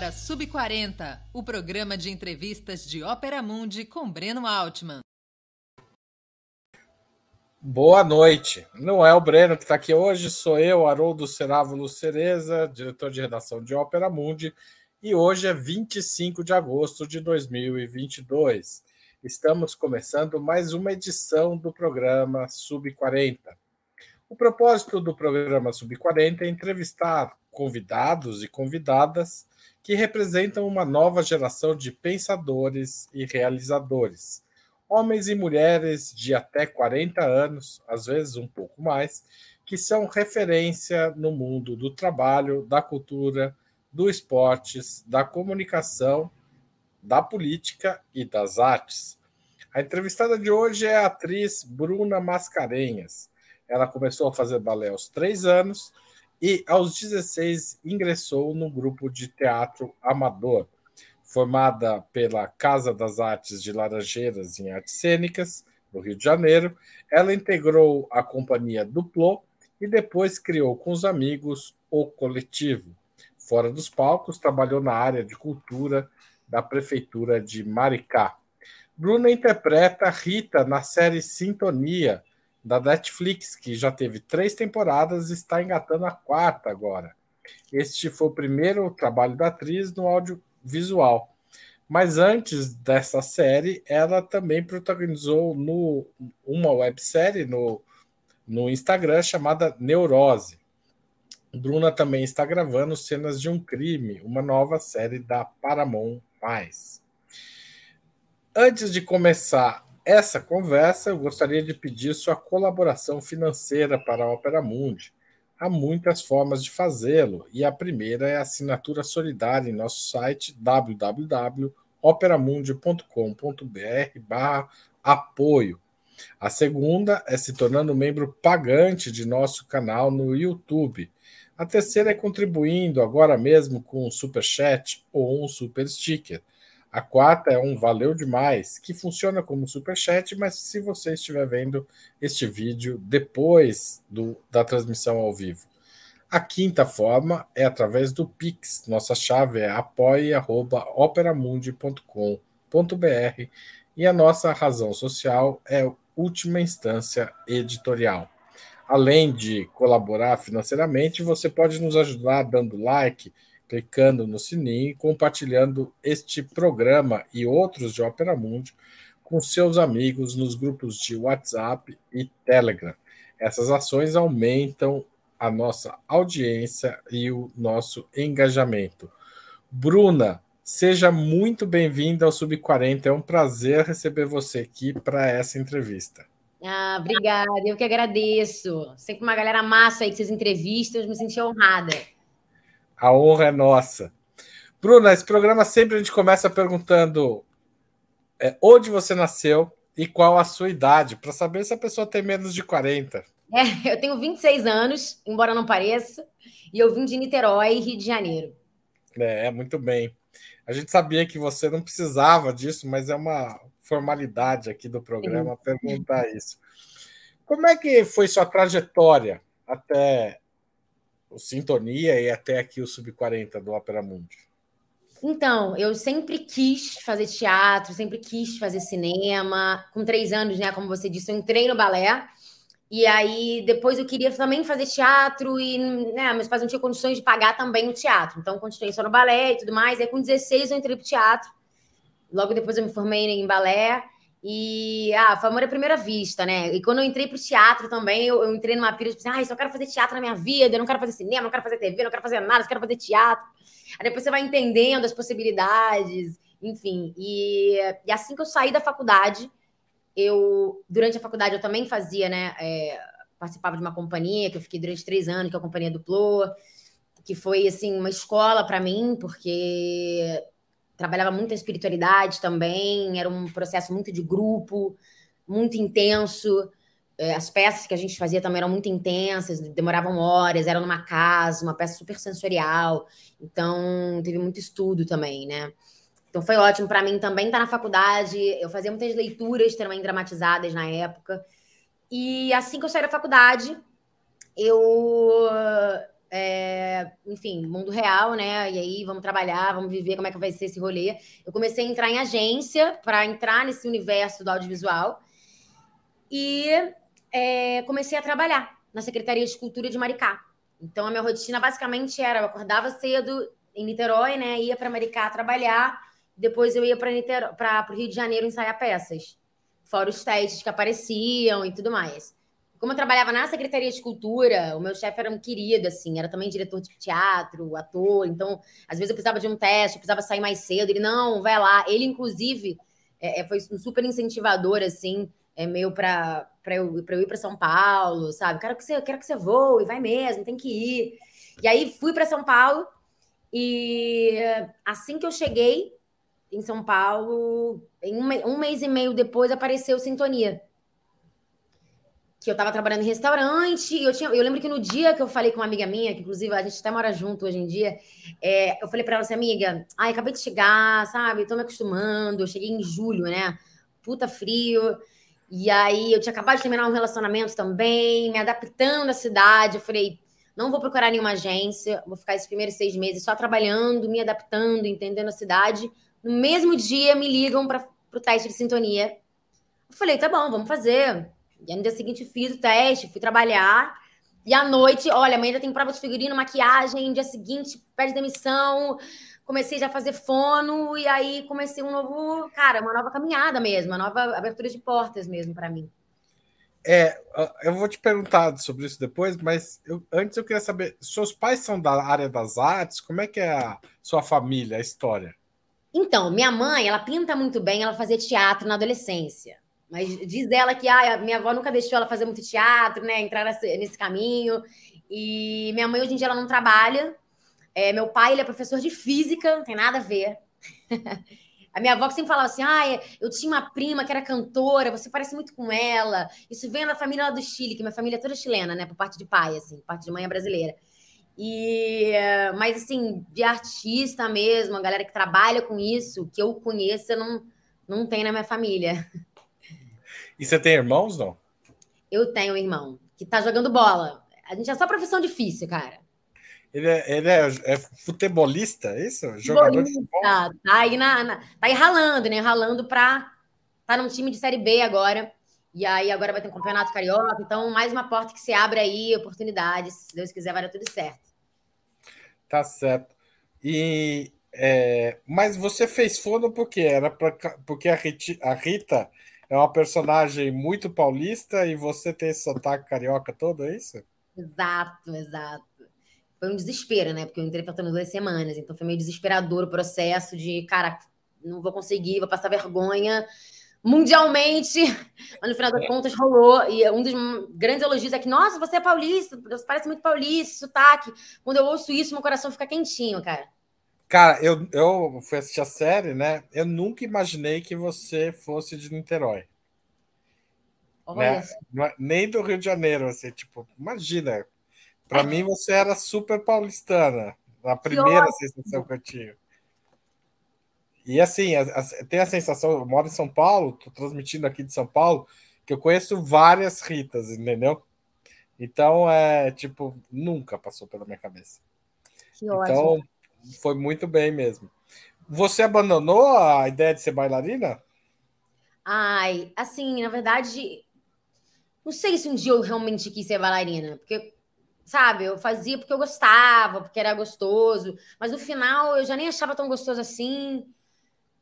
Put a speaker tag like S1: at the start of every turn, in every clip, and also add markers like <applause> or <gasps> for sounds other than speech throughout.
S1: agora Sub 40, o programa de entrevistas de Ópera Mundi com Breno Altman.
S2: Boa noite. Não é o Breno que está aqui hoje, sou eu, Haroldo Cerávulo Cereza, diretor de redação de Ópera Mundi, e hoje é 25 de agosto de 2022. Estamos começando mais uma edição do programa Sub 40. O propósito do programa Sub 40 é entrevistar convidados e convidadas que representam uma nova geração de pensadores e realizadores. Homens e mulheres de até 40 anos, às vezes um pouco mais, que são referência no mundo do trabalho, da cultura, do esportes, da comunicação, da política e das artes. A entrevistada de hoje é a atriz Bruna Mascarenhas. Ela começou a fazer balé aos três anos e, aos 16, ingressou no grupo de teatro amador, formada pela Casa das Artes de Laranjeiras em Artes Cênicas, no Rio de Janeiro. Ela integrou a companhia Duplô e depois criou com os amigos o Coletivo. Fora dos palcos, trabalhou na área de cultura da Prefeitura de Maricá. Bruna interpreta Rita na série Sintonia, da Netflix, que já teve três temporadas e está engatando a quarta agora. Este foi o primeiro trabalho da atriz no audiovisual. Mas antes dessa série, ela também protagonizou no, uma websérie no, no Instagram chamada Neurose. Bruna também está gravando Cenas de um Crime, uma nova série da Paramount+. Antes de começar essa conversa, eu gostaria de pedir sua colaboração financeira para a Opera Mundi. Há muitas formas de fazê-lo, e a primeira é a assinatura solidária em nosso site www.operamundi.com.br apoio. A segunda é se tornando membro pagante de nosso canal no YouTube. A terceira é contribuindo agora mesmo com um super chat ou um super sticker. A quarta é um valeu demais, que funciona como superchat, mas se você estiver vendo este vídeo depois do, da transmissão ao vivo. A quinta forma é através do Pix. Nossa chave é apoia.operamundi.com.br e a nossa razão social é última instância editorial. Além de colaborar financeiramente, você pode nos ajudar dando like, clicando no sininho e compartilhando este programa e outros de Opera Mundi com seus amigos nos grupos de WhatsApp e Telegram. Essas ações aumentam a nossa audiência e o nosso engajamento. Bruna, seja muito bem-vinda ao Sub40. É um prazer receber você aqui para essa entrevista.
S3: Ah, obrigada, eu que agradeço. Sempre uma galera massa aí que vocês entrevistas, me senti honrada.
S2: A honra é nossa. Bruna, esse programa sempre a gente começa perguntando é, onde você nasceu e qual a sua idade, para saber se a pessoa tem menos de 40.
S3: É, eu tenho 26 anos, embora não pareça, e eu vim de Niterói, Rio de Janeiro.
S2: É, muito bem. A gente sabia que você não precisava disso, mas é uma formalidade aqui do programa Sim. perguntar isso. Como é que foi sua trajetória até o Sintonia e até aqui o Sub-40 do Opera Mundi?
S3: Então, eu sempre quis fazer teatro, sempre quis fazer cinema. Com três anos, né? Como você disse, eu entrei no balé. E aí, depois eu queria também fazer teatro e né, meus pais não tinham condições de pagar também o teatro. Então, continuei só no balé e tudo mais. E aí, com 16, eu entrei pro teatro. Logo depois, eu me formei em balé. E ah, foi amor à primeira vista, né? E quando eu entrei pro teatro também, eu, eu entrei numa pira de assim, ah, só quero fazer teatro na minha vida, eu não quero fazer cinema, não quero fazer TV, não quero fazer nada, só quero fazer teatro. Aí depois você vai entendendo as possibilidades, enfim. E, e assim que eu saí da faculdade, eu, durante a faculdade, eu também fazia, né? É, participava de uma companhia que eu fiquei durante três anos, que é a Companhia do que foi, assim, uma escola para mim, porque trabalhava muito a espiritualidade também, era um processo muito de grupo, muito intenso. É, as peças que a gente fazia também eram muito intensas, demoravam horas, eram numa casa, uma peça super sensorial. Então, teve muito estudo também, né? Então, foi ótimo para mim também estar na faculdade. Eu fazia muitas leituras também dramatizadas na época. E assim que eu saí da faculdade, eu é, enfim, mundo real, né? E aí vamos trabalhar, vamos viver como é que vai ser esse rolê. Eu comecei a entrar em agência para entrar nesse universo do audiovisual e é, comecei a trabalhar na Secretaria de Cultura de Maricá. Então a minha rotina basicamente era eu acordava cedo em Niterói, né? Ia para Maricá trabalhar, depois eu ia para o Rio de Janeiro ensaiar peças, fora os testes que apareciam e tudo mais. Como eu trabalhava na Secretaria de Cultura, o meu chefe era um querido, assim, era também diretor de teatro, ator, então, às vezes eu precisava de um teste, eu precisava sair mais cedo, ele, não, vai lá. Ele, inclusive, é, é foi um super incentivador, assim, é meio para eu, eu ir para São Paulo, sabe? Quero que você, quero que você voe, vai mesmo, tem que ir. E aí fui para São Paulo e assim que eu cheguei em São Paulo, um, um mês e meio depois apareceu Sintonia que eu estava trabalhando em restaurante, e eu, tinha, eu lembro que no dia que eu falei com uma amiga minha, que inclusive a gente até mora junto hoje em dia, é, eu falei para ela assim, amiga, ai, acabei de chegar, sabe, tô me acostumando, eu cheguei em julho, né, puta frio, e aí eu tinha acabado de terminar um relacionamento também, me adaptando à cidade, eu falei, não vou procurar nenhuma agência, vou ficar esses primeiros seis meses só trabalhando, me adaptando, entendendo a cidade, no mesmo dia me ligam para o teste de sintonia, eu falei, tá bom, vamos fazer, e no dia seguinte fiz o teste, fui trabalhar. E à noite, olha, amanhã ainda tem prova de figurino, maquiagem, dia seguinte pede demissão. Comecei já a fazer fono e aí comecei um novo, cara, uma nova caminhada mesmo, uma nova abertura de portas mesmo para mim.
S2: É, eu vou te perguntar sobre isso depois, mas eu, antes eu queria saber, seus pais são da área das artes? Como é que é a sua família, a história?
S3: Então, minha mãe, ela pinta muito bem, ela fazia teatro na adolescência. Mas diz ela que ah, minha avó nunca deixou ela fazer muito teatro, né? Entrar nesse caminho. E minha mãe hoje em dia ela não trabalha. É, meu pai ele é professor de física, não tem nada a ver. <laughs> a minha avó sempre falava assim: ah, eu tinha uma prima que era cantora, você parece muito com ela. Isso vem da família lá do Chile, que minha família é toda chilena, né? Por parte de pai, assim, por parte de mãe é brasileira. E, mas assim, de artista mesmo, a galera que trabalha com isso, que eu conheço, não, não tem na minha família. <laughs>
S2: E você tem irmãos, não?
S3: Eu tenho um irmão que tá jogando bola. A gente é só profissão difícil, cara.
S2: Ele é, ele é, é futebolista, é isso? Jogador de futebol?
S3: Tá aí, na, na, tá aí ralando, né? Ralando pra. Tá num time de Série B agora. E aí agora vai ter um campeonato carioca. Então, mais uma porta que se abre aí, oportunidades. Se Deus quiser, vai dar tudo certo.
S2: Tá certo. E. É, mas você fez fono porque era pra, porque a Rita, a Rita é uma personagem muito paulista e você tem esse sotaque carioca todo, é isso?
S3: Exato, exato. Foi um desespero, né? Porque eu entrei faltando duas semanas, então foi meio desesperador o processo de, cara, não vou conseguir, vou passar vergonha mundialmente, <laughs> mas no final das contas rolou. E um dos grandes elogios é que, nossa, você é paulista, você parece muito paulista, sotaque. Quando eu ouço isso, meu coração fica quentinho, cara.
S2: Cara, eu, eu fui assistir a série, né? Eu nunca imaginei que você fosse de Niterói. Né? É nem do Rio de Janeiro, assim, tipo, imagina. Para é. mim, você era super paulistana, a primeira que sensação que eu tive. E assim, a, a, tem a sensação, eu moro em São Paulo, tô transmitindo aqui de São Paulo, que eu conheço várias Ritas, entendeu? Então, é tipo, nunca passou pela minha cabeça. Que então, ótimo foi muito bem mesmo. Você abandonou a ideia de ser bailarina?
S3: Ai, assim, na verdade, não sei se um dia eu realmente quis ser bailarina, porque, sabe, eu fazia porque eu gostava, porque era gostoso, mas no final eu já nem achava tão gostoso assim.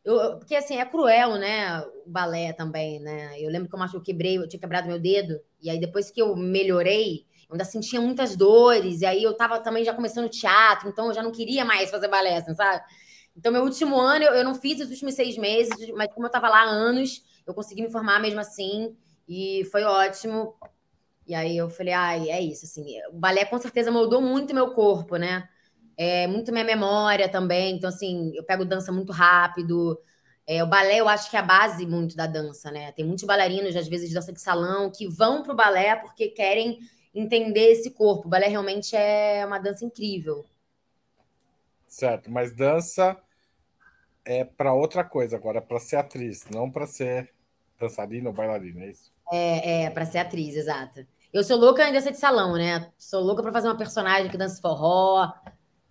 S3: Eu, porque assim, é cruel, né? O balé também, né? Eu lembro que eu, eu quebrei, eu tinha quebrado meu dedo, e aí depois que eu melhorei, ainda sentia muitas dores, e aí eu tava também já começando teatro, então eu já não queria mais fazer balé, assim, sabe? Então, meu último ano, eu, eu não fiz os últimos seis meses, mas como eu tava lá há anos, eu consegui me formar mesmo assim, e foi ótimo. E aí eu falei, ai, é isso, assim, o balé com certeza moldou muito meu corpo, né? É, muito minha memória também, então, assim, eu pego dança muito rápido, é, o balé, eu acho que é a base muito da dança, né? Tem muitos bailarinos, às vezes, de dança de salão, que vão para o balé porque querem entender esse corpo. O balé realmente é uma dança incrível.
S2: Certo, mas dança é para outra coisa agora, para ser atriz, não para ser dançarina ou bailarina, é isso?
S3: É, é para ser atriz, exato. Eu sou louca em dança de salão, né? Sou louca para fazer uma personagem que dança forró.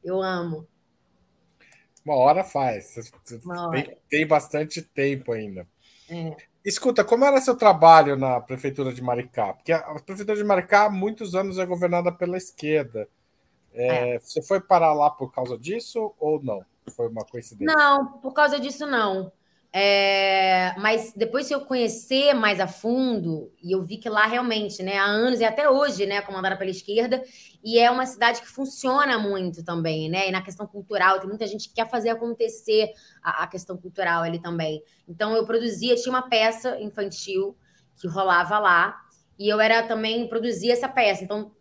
S3: Eu amo.
S2: Uma hora faz. Uma hora. Tem, tem, bastante tempo ainda. É. Escuta, como era seu trabalho na prefeitura de Maricá? Porque a prefeitura de Maricá há muitos anos é governada pela esquerda. É, é. Você foi parar lá por causa disso ou não? Foi uma coincidência?
S3: Não, por causa disso não. É, mas depois se eu conhecer mais a fundo, e eu vi que lá realmente, né, há anos e até hoje, né, comandada pela esquerda, e é uma cidade que funciona muito também, né? E na questão cultural, tem muita gente que quer fazer acontecer a, a questão cultural ali também. Então eu produzia, tinha uma peça infantil que rolava lá, e eu era também produzia essa peça. Então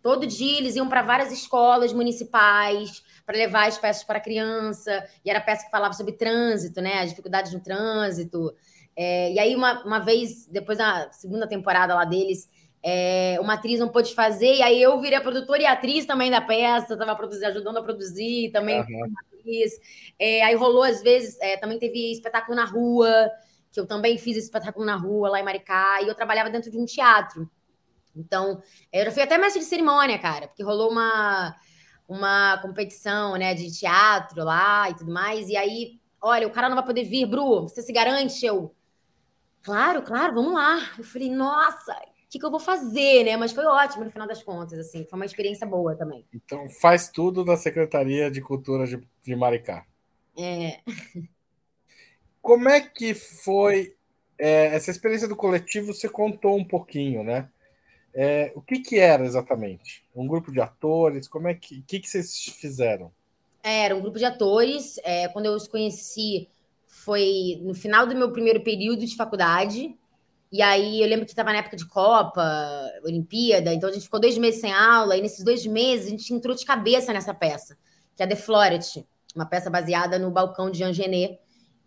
S3: todo dia eles iam para várias escolas municipais para levar as peças para a criança, e era peça que falava sobre trânsito, né? As dificuldades no trânsito. É, e aí, uma, uma vez, depois da segunda temporada lá deles, é, uma atriz não pôde fazer, e aí eu virei a produtora e atriz também da peça, estava ajudando a produzir também uhum. atriz. É, aí rolou, às vezes, é, também teve espetáculo na rua, que eu também fiz espetáculo na rua, lá em Maricá, e eu trabalhava dentro de um teatro. Então, eu já fui até mestre de cerimônia, cara, porque rolou uma uma competição, né, de teatro lá e tudo mais. E aí, olha, o cara não vai poder vir, Bru, você se garante? Eu, claro, claro, vamos lá. Eu falei, nossa, o que, que eu vou fazer, né? Mas foi ótimo no final das contas, assim, foi uma experiência boa também.
S2: Então, faz tudo da Secretaria de Cultura de, de Maricá.
S3: É.
S2: Como é que foi é, essa experiência do coletivo? Você contou um pouquinho, né? É, o que, que era exatamente? Um grupo de atores? Como é que, que, que vocês fizeram?
S3: É, era um grupo de atores. É, quando eu os conheci, foi no final do meu primeiro período de faculdade. E aí eu lembro que estava na época de Copa, Olimpíada, então a gente ficou dois meses sem aula, e nesses dois meses a gente entrou de cabeça nessa peça, que é The Floret, uma peça baseada no balcão de Jean Genet.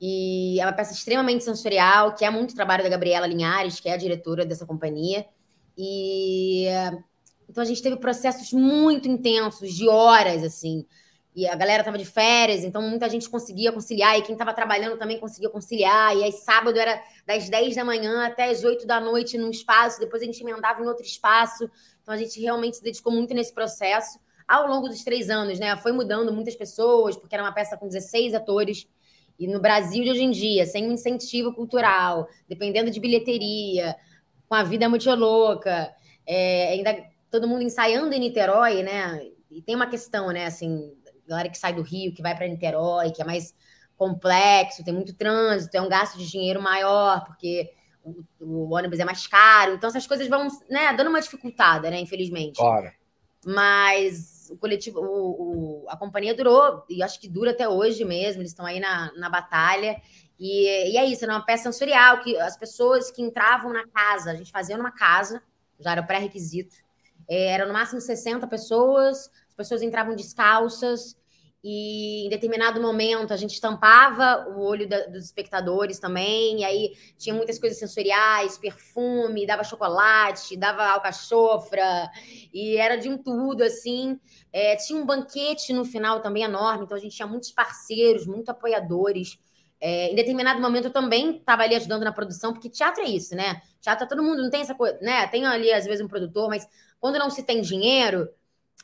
S3: E é uma peça extremamente sensorial, que é muito trabalho da Gabriela Linhares, que é a diretora dessa companhia. E então a gente teve processos muito intensos, de horas, assim. E a galera tava de férias, então muita gente conseguia conciliar, e quem estava trabalhando também conseguia conciliar. E aí, sábado era das 10 da manhã até as 8 da noite num espaço, depois a gente emendava em outro espaço. Então a gente realmente se dedicou muito nesse processo ao longo dos três anos, né? Foi mudando muitas pessoas, porque era uma peça com 16 atores. E no Brasil de hoje em dia, sem um incentivo cultural, dependendo de bilheteria, com a vida muito louca, é, ainda todo mundo ensaiando em Niterói, né? E tem uma questão, né? Assim, galera que sai do Rio, que vai para Niterói, que é mais complexo, tem muito trânsito, é um gasto de dinheiro maior, porque o, o ônibus é mais caro. Então, essas coisas vão, né, dando uma dificultada, né? Infelizmente.
S2: Claro.
S3: Mas o coletivo, o, o, a companhia durou, e acho que dura até hoje mesmo, eles estão aí na, na batalha. E, e é isso, era uma peça sensorial que as pessoas que entravam na casa, a gente fazia numa casa, já era pré-requisito. É, era no máximo 60 pessoas, as pessoas entravam descalças, e em determinado momento a gente tampava o olho da, dos espectadores também, e aí tinha muitas coisas sensoriais, perfume, dava chocolate, dava alcachofra, e era de um tudo, assim. É, tinha um banquete no final também enorme, então a gente tinha muitos parceiros, muitos apoiadores. É, em determinado momento eu também estava ali ajudando na produção, porque teatro é isso, né? Teatro todo mundo, não tem essa coisa, né? Tem ali às vezes um produtor, mas quando não se tem dinheiro,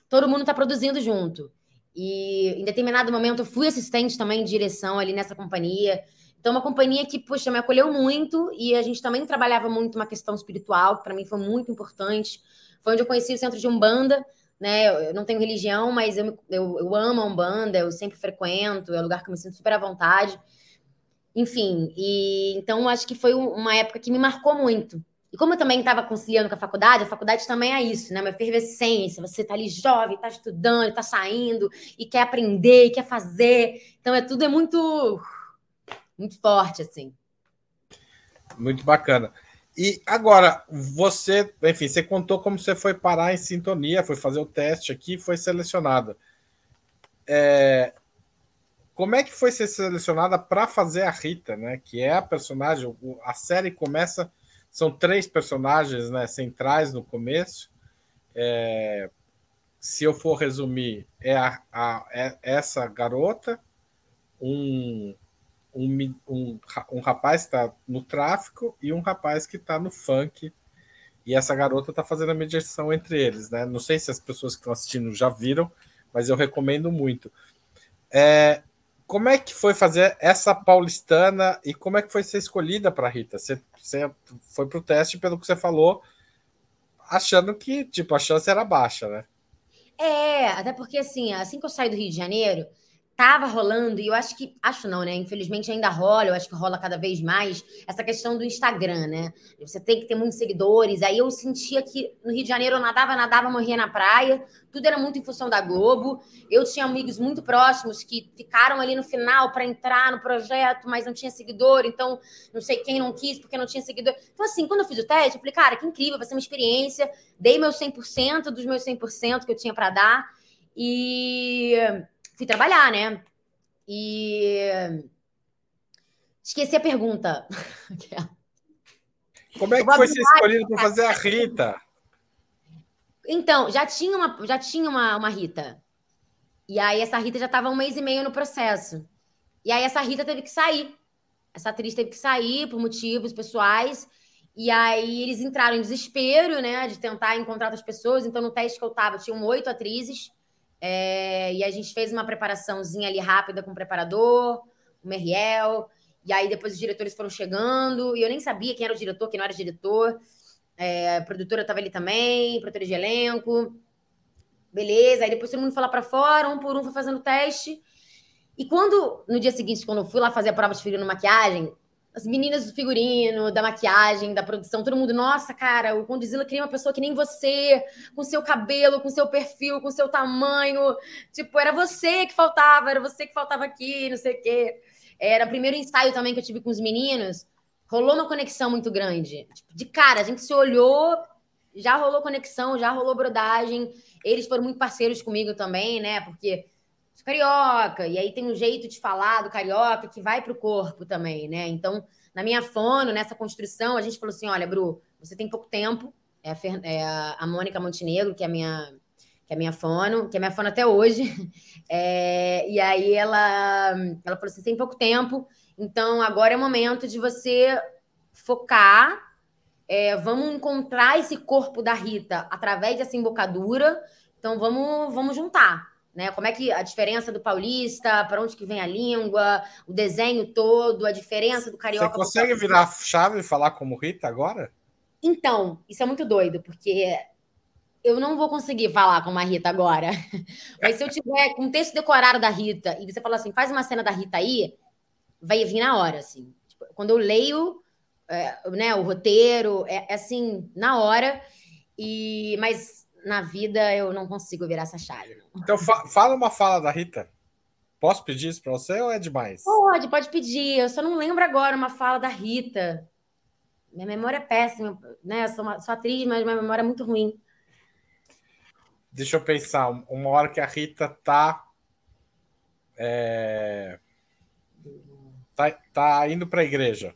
S3: todo mundo está produzindo junto. E em determinado momento eu fui assistente também de direção ali nessa companhia. Então, uma companhia que, poxa, me acolheu muito e a gente também trabalhava muito uma questão espiritual, que para mim foi muito importante. Foi onde eu conheci o centro de Umbanda, né? Eu não tenho religião, mas eu, eu, eu amo a Umbanda, eu sempre frequento, é um lugar que eu me sinto super à vontade. Enfim, e então acho que foi uma época que me marcou muito. E como eu também estava conciliando com a faculdade, a faculdade também é isso, né? Uma efervescência. Você está ali jovem, está estudando, está saindo e quer aprender, e quer fazer. Então é tudo é muito muito forte assim.
S2: Muito bacana. E agora, você, enfim, você contou como você foi parar em sintonia, foi fazer o teste aqui, foi selecionada. É, como é que foi ser selecionada para fazer a Rita, né? Que é a personagem. A série começa. São três personagens né, centrais no começo. É, se eu for resumir, é, a, a, é essa garota, um, um, um, um rapaz está no tráfico e um rapaz que está no funk. e essa garota está fazendo a mediação entre eles, né? Não sei se as pessoas que estão assistindo já viram, mas eu recomendo muito. É, como é que foi fazer essa paulistana e como é que foi ser escolhida para Rita? Você, você foi para o teste, pelo que você falou, achando que tipo a chance era baixa, né?
S3: É, até porque assim, assim que eu saí do Rio de Janeiro, tava rolando, e eu acho que, acho não, né? Infelizmente ainda rola, eu acho que rola cada vez mais, essa questão do Instagram, né? Você tem que ter muitos seguidores. Aí eu sentia que no Rio de Janeiro eu nadava, nadava, morria na praia, tudo era muito em função da Globo. Eu tinha amigos muito próximos que ficaram ali no final para entrar no projeto, mas não tinha seguidor, então não sei quem não quis porque não tinha seguidor. Então, assim, quando eu fiz o teste, eu falei, cara, que incrível, vai ser uma experiência. Dei meu 100% dos meus 100% que eu tinha para dar. E fui trabalhar, né? E esqueci a pergunta. <laughs>
S2: Como é que foi ser escolhido para fazer a Rita?
S3: Então, já tinha uma, já tinha uma, uma Rita. E aí essa Rita já estava um mês e meio no processo. E aí essa Rita teve que sair. Essa atriz teve que sair por motivos pessoais. E aí eles entraram em desespero, né, de tentar encontrar outras pessoas. Então no teste que eu tava, tinham oito atrizes. É, e a gente fez uma preparaçãozinha ali rápida com o preparador, o Meriel. E aí depois os diretores foram chegando, e eu nem sabia quem era o diretor, quem não era o diretor. É, a produtora estava ali também, produtora de elenco. Beleza, aí depois todo mundo foi lá para fora, um por um foi fazendo teste. E quando, no dia seguinte, quando eu fui lá fazer a prova de figurino maquiagem, as meninas do figurino, da maquiagem, da produção, todo mundo, nossa, cara, o Condizila queria uma pessoa que nem você, com seu cabelo, com seu perfil, com seu tamanho. Tipo, era você que faltava, era você que faltava aqui, não sei o quê. Era o primeiro ensaio também que eu tive com os meninos. Rolou uma conexão muito grande. Tipo, de cara, a gente se olhou, já rolou conexão, já rolou brodagem. Eles foram muito parceiros comigo também, né? Porque carioca, e aí tem um jeito de falar do carioca que vai para o corpo também, né? Então, na minha fono, nessa construção, a gente falou assim: olha, Bru, você tem pouco tempo. É a, Fer... é a Mônica Montenegro, que é a minha que é minha fono, que é minha fono até hoje. <laughs> É, e aí ela, ela falou assim: tem pouco tempo, então agora é o momento de você focar. É, vamos encontrar esse corpo da Rita através dessa embocadura. Então vamos, vamos juntar né? Como é que a diferença do paulista, para onde que vem a língua, o desenho todo, a diferença do carioca.
S2: Você consegue virar a chave e falar como Rita agora?
S3: Então, isso é muito doido, porque eu não vou conseguir falar como a Rita agora. <laughs> Mas se eu tiver com um texto decorado da Rita e você falar assim, faz uma cena da Rita aí, vai vir na hora, assim. Tipo, quando eu leio é, né, o roteiro, é, é assim, na hora. E, mas na vida eu não consigo virar essa chave. Não.
S2: Então fa fala uma fala da Rita. Posso pedir isso para você ou é demais?
S3: Pode, pode pedir. Eu só não lembro agora uma fala da Rita. Minha memória é péssima, né? Eu sou, uma, sou atriz, mas minha memória é muito ruim.
S2: Deixa eu pensar. Uma hora que a Rita tá. É... Tá, tá indo para a igreja.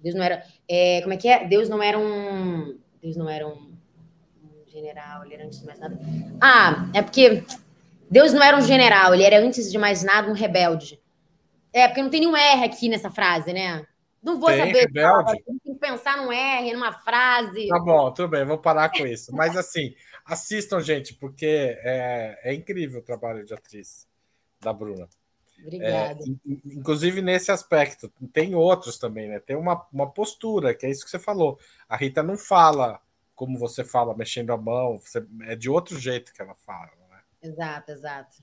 S3: Deus não era. É, como é que é? Deus não era um. Deus não era um, general, ele era antes de mais nada. Ah, é porque Deus não era um general, ele era antes de mais nada um rebelde. É, porque não tem nenhum R aqui nessa frase, né? Não vou tem, saber. Rebelde? Tem que pensar num R, numa frase.
S2: Tá bom, tudo bem, vou parar com isso. Mas assim, assistam, gente, porque é, é incrível o trabalho de atriz da Bruna.
S3: Obrigada.
S2: É, inclusive nesse aspecto, tem outros também, né? Tem uma, uma postura, que é isso que você falou. A Rita não fala como você fala, mexendo a mão, você, é de outro jeito que ela fala. Né?
S3: Exato, exato.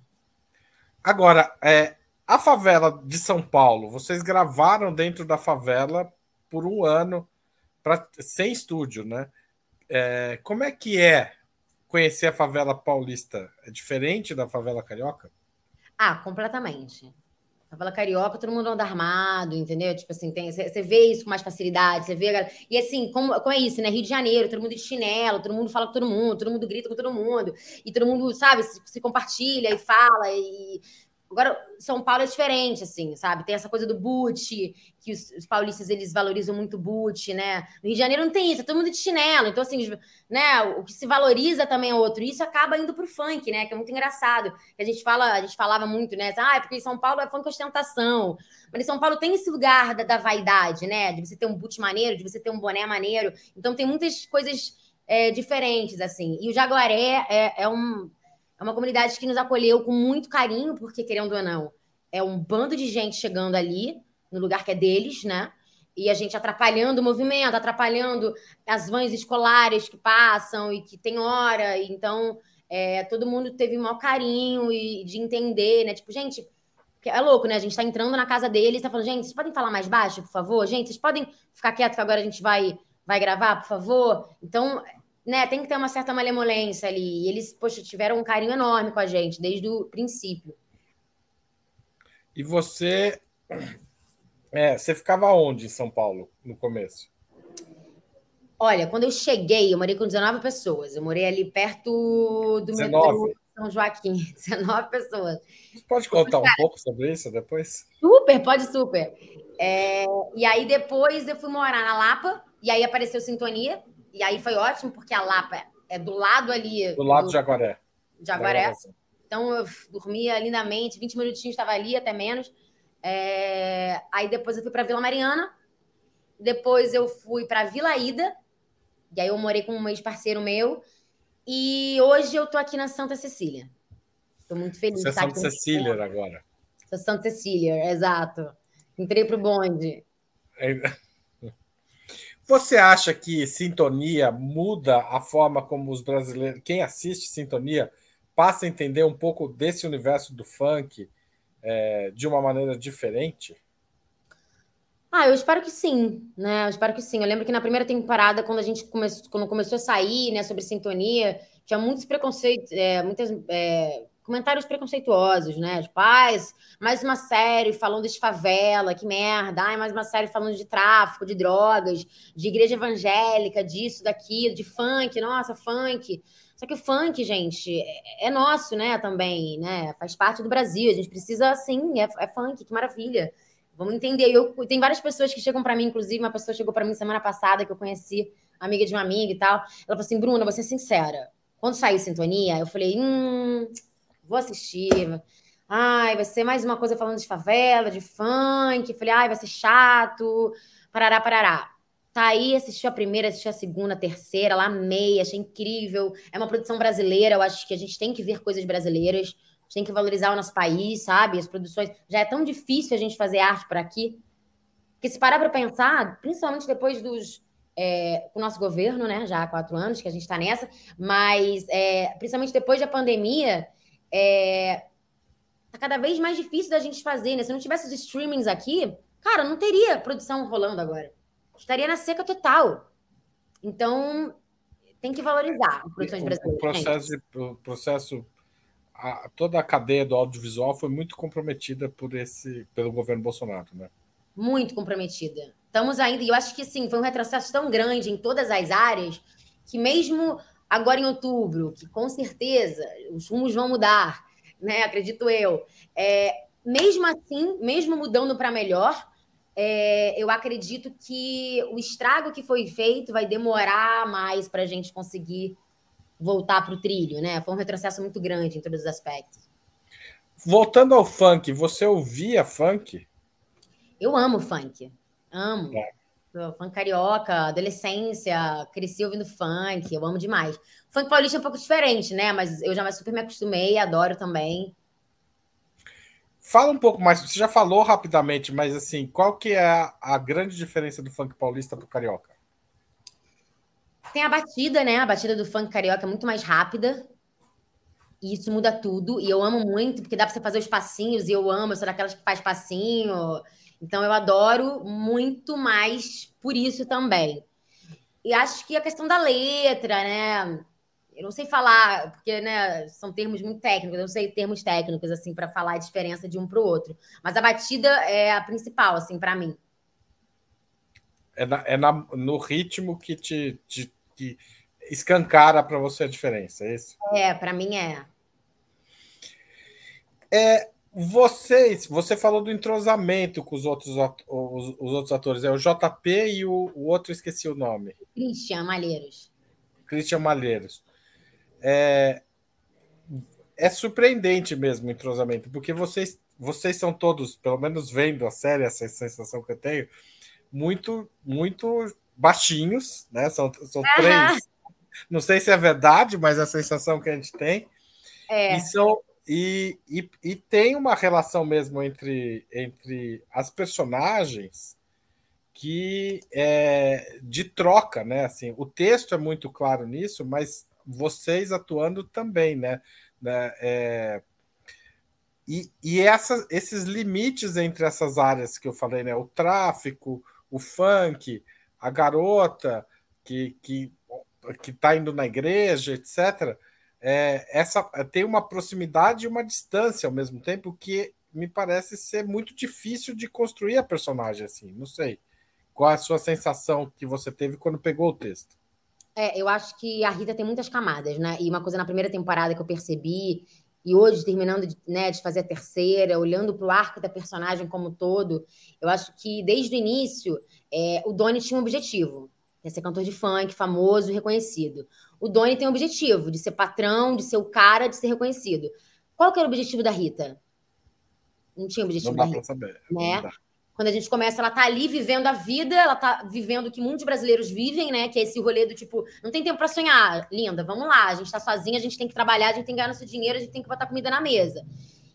S2: Agora, é, a favela de São Paulo, vocês gravaram dentro da favela por um ano, pra, sem estúdio, né? É, como é que é conhecer a favela paulista? É diferente da favela carioca?
S3: Ah, completamente. Favela carioca, todo mundo anda armado, entendeu? Tipo assim, você vê isso com mais facilidade, você vê. E assim, como, como é isso, né? Rio de Janeiro, todo mundo de chinelo, todo mundo fala com todo mundo, todo mundo grita com todo mundo, e todo mundo, sabe, se, se compartilha e fala, e Agora, São Paulo é diferente, assim, sabe? Tem essa coisa do boot, que os, os, paulistas eles valorizam muito boot, né? No Rio de Janeiro não tem isso, é todo mundo de chinelo. Então, assim, né? O que se valoriza também é outro. Isso acaba indo pro funk, né? Que é muito engraçado. A gente fala, a gente falava muito, né? Ah, porque em São Paulo é funk ostentação. Mas em São Paulo tem esse lugar da, da vaidade, né? De você ter um boot maneiro, de você ter um boné maneiro. Então tem muitas coisas é, diferentes, assim. E o Jaguaré é, é um é uma comunidade que nos acolheu com muito carinho, porque, querendo ou não, é um bando de gente chegando ali, no lugar que é deles, né? E a gente atrapalhando o movimento, atrapalhando as vans escolares que passam e que tem hora. Então, é, todo mundo teve o maior carinho e de entender, né? Tipo, gente, é louco, né? A gente tá entrando na casa deles, tá falando, gente, vocês podem falar mais baixo, por favor? Gente, vocês podem ficar quietos que agora a gente vai, vai gravar, por favor? Então, né, tem que ter uma certa malemolência ali. E eles, poxa, tiveram um carinho enorme com a gente desde o princípio.
S2: E você. É, você ficava onde em São Paulo no começo?
S3: Olha, quando eu cheguei, eu morei com 19 pessoas. Eu morei ali perto do 19. metrô São Joaquim. <laughs> 19 pessoas.
S2: Você pode contar um pouco sobre isso depois?
S3: Super, pode super. É, e aí depois eu fui morar na Lapa, e aí apareceu Sintonia, e aí foi ótimo, porque a Lapa é do lado ali.
S2: Do lado do Jaguaré.
S3: Jaguaré. Então eu dormia lindamente, 20 minutinhos estava ali, até menos. É... Aí depois eu fui para Vila Mariana. Depois eu fui para Vila Ida. E aí eu morei com um ex-parceiro meu. E hoje eu tô aqui na Santa Cecília. Estou muito feliz.
S2: Você é Santa Cecília agora.
S3: Sou Santa Cecília, exato. Entrei pro bonde.
S2: É... Você acha que Sintonia muda a forma como os brasileiros, quem assiste Sintonia, passa a entender um pouco desse universo do funk é, de uma maneira diferente?
S3: Ah, eu espero que sim, né? Eu espero que sim. Eu lembro que na primeira temporada, quando a gente começou, quando começou a sair, né, sobre sintonia, tinha muitos preconceitos, é, muitas é, comentários preconceituosos, né? Tipo, ah, mais uma série falando de favela, que merda. Ai, mais uma série falando de tráfico, de drogas, de igreja evangélica, disso, daquilo, de funk, nossa, funk. Só que o funk, gente, é nosso, né, também, né? Faz parte do Brasil. A gente precisa, sim, é, é funk, que maravilha. Vamos entender. Eu, tem várias pessoas que chegam para mim, inclusive, uma pessoa chegou para mim semana passada, que eu conheci, amiga de uma amiga e tal. Ela falou assim: Bruna, vou ser sincera. Quando saiu Sintonia, eu falei: hum, vou assistir. Ai, vai ser mais uma coisa falando de favela, de funk. Falei, ai, vai ser chato. Parará, parará. Tá aí, assistiu a primeira, assistiu a segunda, a terceira, lá amei, achei incrível. É uma produção brasileira, eu acho que a gente tem que ver coisas brasileiras, a gente tem que valorizar o nosso país, sabe? As produções. Já é tão difícil a gente fazer arte por aqui. Porque se parar para pensar, principalmente depois dos. É, o nosso governo, né? Já há quatro anos que a gente está nessa, mas é, principalmente depois da pandemia, é, tá cada vez mais difícil da gente fazer, né? Se não tivesse os streamings aqui, cara, não teria produção rolando agora. Estaria na seca total. Então, tem que valorizar as produções brasileiras.
S2: O processo, o processo a, toda a cadeia do audiovisual foi muito comprometida por esse, pelo governo Bolsonaro, né?
S3: Muito comprometida. Estamos ainda, e eu acho que sim, foi um retrocesso tão grande em todas as áreas que mesmo agora em outubro, que com certeza os rumos vão mudar, né? Acredito eu. É, mesmo assim, mesmo mudando para melhor, é, eu acredito que o estrago que foi feito vai demorar mais para a gente conseguir voltar para o trilho, né? Foi um retrocesso muito grande em todos os aspectos.
S2: Voltando ao funk, você ouvia funk?
S3: Eu amo funk. Amo. É funk carioca, adolescência, cresci ouvindo funk, eu amo demais. Funk paulista é um pouco diferente, né? Mas eu já super me acostumei, adoro também.
S2: Fala um pouco mais, você já falou rapidamente, mas assim, qual que é a, a grande diferença do funk paulista pro carioca?
S3: Tem a batida, né? A batida do funk carioca é muito mais rápida. E isso muda tudo. E eu amo muito, porque dá para você fazer os passinhos, e eu amo, eu sou daquelas que faz passinho. Então eu adoro muito mais por isso também. E acho que a questão da letra, né? Eu não sei falar, porque né, são termos muito técnicos, eu não sei termos técnicos assim para falar a diferença de um para o outro. Mas a batida é a principal, assim, para mim.
S2: É, na, é na, no ritmo que te, te que escancara para você a diferença, é isso?
S3: É, para mim é.
S2: É, Vocês, você falou do entrosamento com os outros, os, os outros atores, é o JP e o, o, outro, esqueci o nome.
S3: Christian Malheiros.
S2: Christian Malheiros. É, é surpreendente mesmo o entrosamento, porque vocês, vocês são todos, pelo menos vendo a série, essa sensação que eu tenho, muito, muito baixinhos, né? São, são três. Não sei se é verdade, mas é a sensação que a gente tem. É. E, são, e, e, e tem uma relação mesmo entre, entre as personagens que é de troca, né? Assim, o texto é muito claro nisso, mas vocês atuando também, né? né? É, e e essa, esses limites entre essas áreas que eu falei, né? O tráfico, o funk, a garota que que que está indo na igreja, etc. É, essa tem uma proximidade e uma distância ao mesmo tempo que me parece ser muito difícil de construir a personagem assim. Não sei qual é a sua sensação que você teve quando pegou o texto.
S3: É, eu acho que a Rita tem muitas camadas, né? E uma coisa na primeira temporada que eu percebi, e hoje terminando de, né, de fazer a terceira, olhando para o arco da personagem como todo, eu acho que desde o início é, o Doni tinha um objetivo, que é ser cantor de funk, famoso, reconhecido. O Doni tem um objetivo de ser patrão, de ser o cara, de ser reconhecido. Qual que era o objetivo da Rita? Não tinha objetivo
S2: não dá
S3: da Rita.
S2: Saber.
S3: Né? Quando a gente começa, ela tá ali vivendo a vida, ela tá vivendo o que muitos brasileiros vivem, né? Que é esse rolê do tipo, não tem tempo para sonhar, linda, vamos lá, a gente tá sozinha, a gente tem que trabalhar, a gente tem que ganhar nosso dinheiro, a gente tem que botar comida na mesa.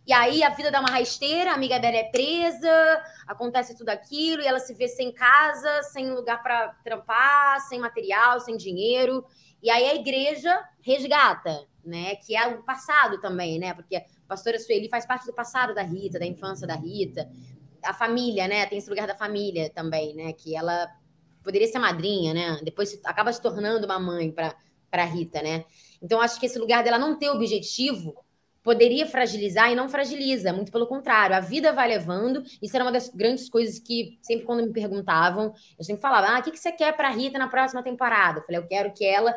S3: E aí a vida dá uma rasteira, a amiga dela é presa, acontece tudo aquilo, e ela se vê sem casa, sem lugar para trampar, sem material, sem dinheiro. E aí a igreja resgata, né? Que é o passado também, né? Porque a pastora Sueli faz parte do passado da Rita, da infância da Rita a família, né? Tem esse lugar da família também, né? Que ela poderia ser madrinha, né? Depois acaba se tornando uma mãe para Rita, né? Então acho que esse lugar dela não ter objetivo poderia fragilizar e não fragiliza, muito pelo contrário, a vida vai levando. Isso era uma das grandes coisas que sempre quando me perguntavam, eu sempre falava: "Ah, o que que você quer para Rita na próxima temporada?" Eu falei: "Eu quero que ela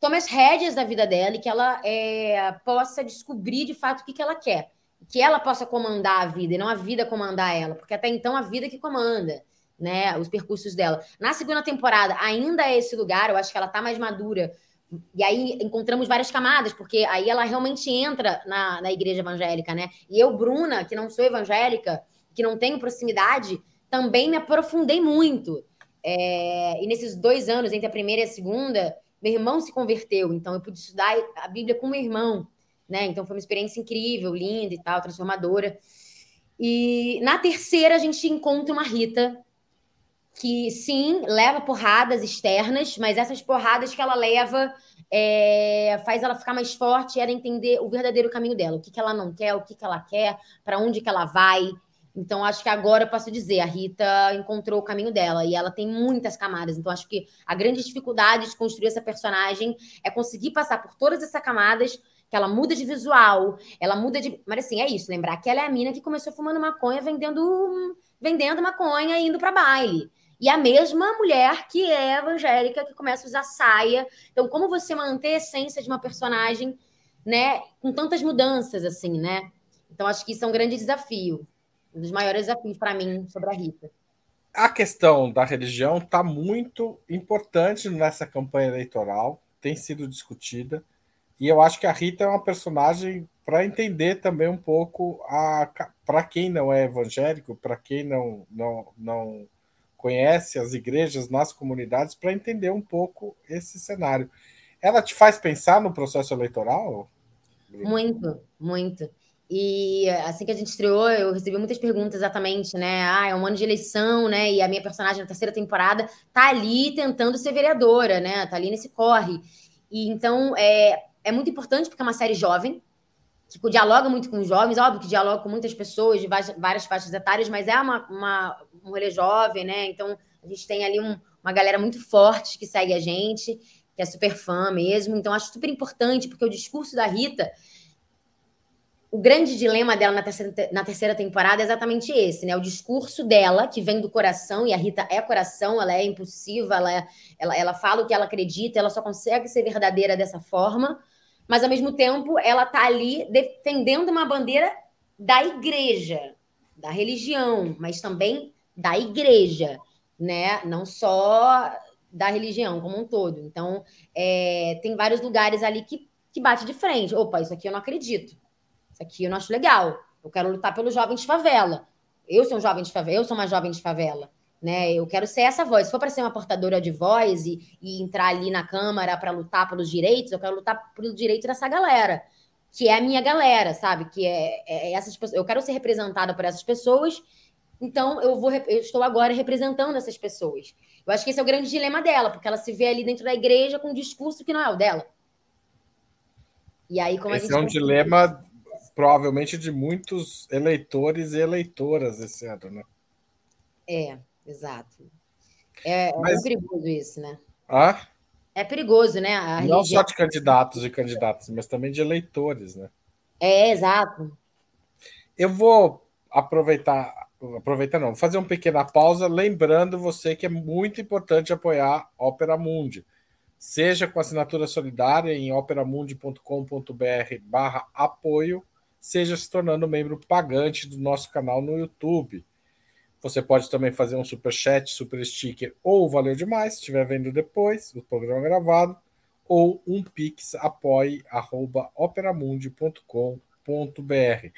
S3: tome as rédeas da vida dela e que ela é, possa descobrir de fato o que, que ela quer." que ela possa comandar a vida e não a vida comandar ela, porque até então a vida que comanda, né, os percursos dela. Na segunda temporada ainda é esse lugar, eu acho que ela tá mais madura. E aí encontramos várias camadas, porque aí ela realmente entra na, na igreja evangélica, né? E eu, Bruna, que não sou evangélica, que não tenho proximidade, também me aprofundei muito. É, e nesses dois anos, entre a primeira e a segunda, meu irmão se converteu, então eu pude estudar a Bíblia com meu irmão né? Então foi uma experiência incrível, linda e tal, transformadora. E na terceira a gente encontra uma Rita que sim leva porradas externas, mas essas porradas que ela leva é, faz ela ficar mais forte ela entender o verdadeiro caminho dela, o que, que ela não quer, o que, que ela quer, para onde que ela vai. Então, acho que agora eu posso dizer, a Rita encontrou o caminho dela e ela tem muitas camadas. Então, acho que a grande dificuldade de construir essa personagem é conseguir passar por todas essas camadas que ela muda de visual, ela muda de. Mas assim, é isso, lembrar que ela é a mina que começou fumando maconha, vendendo, vendendo maconha e indo para baile. E a mesma mulher que é evangélica, que começa a usar saia. Então, como você manter a essência de uma personagem, né, com tantas mudanças, assim, né? Então, acho que isso é um grande desafio. Um dos maiores desafios para mim sobre a Rita.
S2: A questão da religião está muito importante nessa campanha eleitoral, tem sido discutida. E eu acho que a Rita é uma personagem para entender também um pouco a para quem não é evangélico, para quem não, não, não conhece as igrejas nas comunidades, para entender um pouco esse cenário. Ela te faz pensar no processo eleitoral?
S3: Muito, muito. E assim que a gente estreou, eu recebi muitas perguntas exatamente, né? Ah, é um ano de eleição, né? E a minha personagem na terceira temporada tá ali tentando ser vereadora, né? Tá ali nesse corre. E então, é, é muito importante porque é uma série jovem, que dialoga muito com os jovens, óbvio que dialoga com muitas pessoas de várias faixas etárias, mas é uma, uma, um rolê jovem, né? Então a gente tem ali um, uma galera muito forte que segue a gente, que é super fã mesmo. Então acho super importante, porque o discurso da Rita, o grande dilema dela na terceira, na terceira temporada é exatamente esse, né? O discurso dela, que vem do coração, e a Rita é coração, ela é impulsiva, ela, é, ela, ela fala o que ela acredita, ela só consegue ser verdadeira dessa forma mas ao mesmo tempo ela tá ali defendendo uma bandeira da igreja, da religião, mas também da igreja, né? Não só da religião como um todo. Então, é, tem vários lugares ali que, que bate de frente. Opa, isso aqui eu não acredito. Isso aqui eu não acho legal. Eu quero lutar pelos jovens de favela. Eu sou um jovem de favela, eu sou uma jovem de favela. Né? Eu quero ser essa voz. Se for para ser uma portadora de voz e, e entrar ali na Câmara para lutar pelos direitos, eu quero lutar pelo direito dessa galera, que é a minha galera, sabe? Que é, é, é essas pessoas. Eu quero ser representada por essas pessoas, então eu vou eu estou agora representando essas pessoas. Eu acho que esse é o grande dilema dela, porque ela se vê ali dentro da igreja com um discurso que não é o dela.
S2: E aí, como esse a gente é um dilema provavelmente de muitos eleitores e eleitoras esse ano, né?
S3: É. Exato. É, é Mas... é perigoso isso, né?
S2: Ah?
S3: É perigoso, né?
S2: A Não religião... só de candidatos e candidatas, mas também de eleitores, né?
S3: É, exato.
S2: Eu vou aproveitar, aproveitar não, fazer uma pequena pausa, lembrando você que é muito importante apoiar Opera Mundi. Seja com assinatura solidária em operamundi.com.br barra apoio, seja se tornando membro pagante do nosso canal no YouTube. Você pode também fazer um super chat, super sticker ou valeu demais, se estiver vendo depois o programa gravado, ou um pix apoie@operamundi.com.br.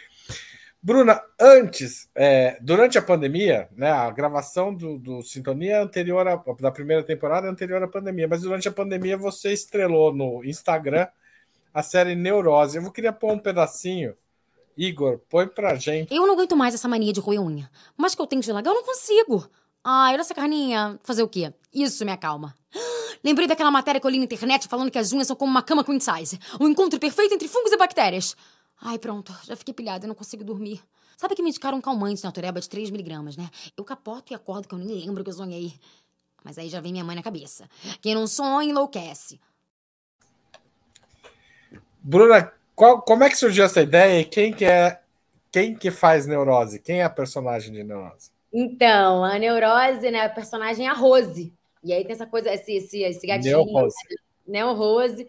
S2: Bruna, antes, é, durante a pandemia, né, a gravação do, do Sintonia anterior da primeira temporada é anterior à pandemia, mas durante a pandemia você estrelou no Instagram a série Neurose. Eu queria pôr um pedacinho Igor, põe pra gente.
S4: Eu não aguento mais essa mania de roer unha. Mas que eu tenho de largar, eu não consigo. Ai, olha essa carninha. Fazer o quê? Isso me acalma. <gasps> Lembrei daquela matéria que eu li na internet falando que as unhas são como uma cama queen size. Um encontro perfeito entre fungos e bactérias. Ai, pronto. Já fiquei pilhada e não consigo dormir. Sabe que me indicaram um calmante na Toreba de 3mg, né? Eu capoto e acordo que eu nem lembro que eu sonhei. Mas aí já vem minha mãe na cabeça. Quem não sonha, enlouquece.
S2: Bruna, qual, como é que surgiu essa ideia e quem que é quem que faz neurose? Quem é a personagem de neurose?
S3: Então, a neurose, né? A personagem é a Rose. E aí tem essa coisa, esse, esse, esse gatinho. Neurose. Né, Rose.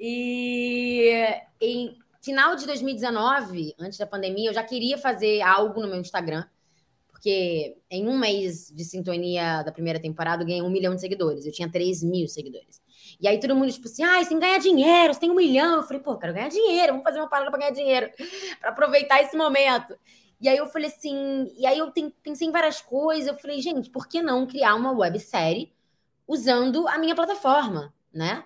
S3: E em final de 2019, antes da pandemia, eu já queria fazer algo no meu Instagram. Porque em um mês de sintonia da primeira temporada, eu ganhei um milhão de seguidores. Eu tinha 3 mil seguidores. E aí todo mundo, tipo assim, ah, você tem que ganhar dinheiro, você tem um milhão. Eu falei, pô, quero ganhar dinheiro, vamos fazer uma parada para ganhar dinheiro, <laughs> para aproveitar esse momento. E aí eu falei assim, e aí eu pensei em várias coisas, eu falei, gente, por que não criar uma websérie usando a minha plataforma, né?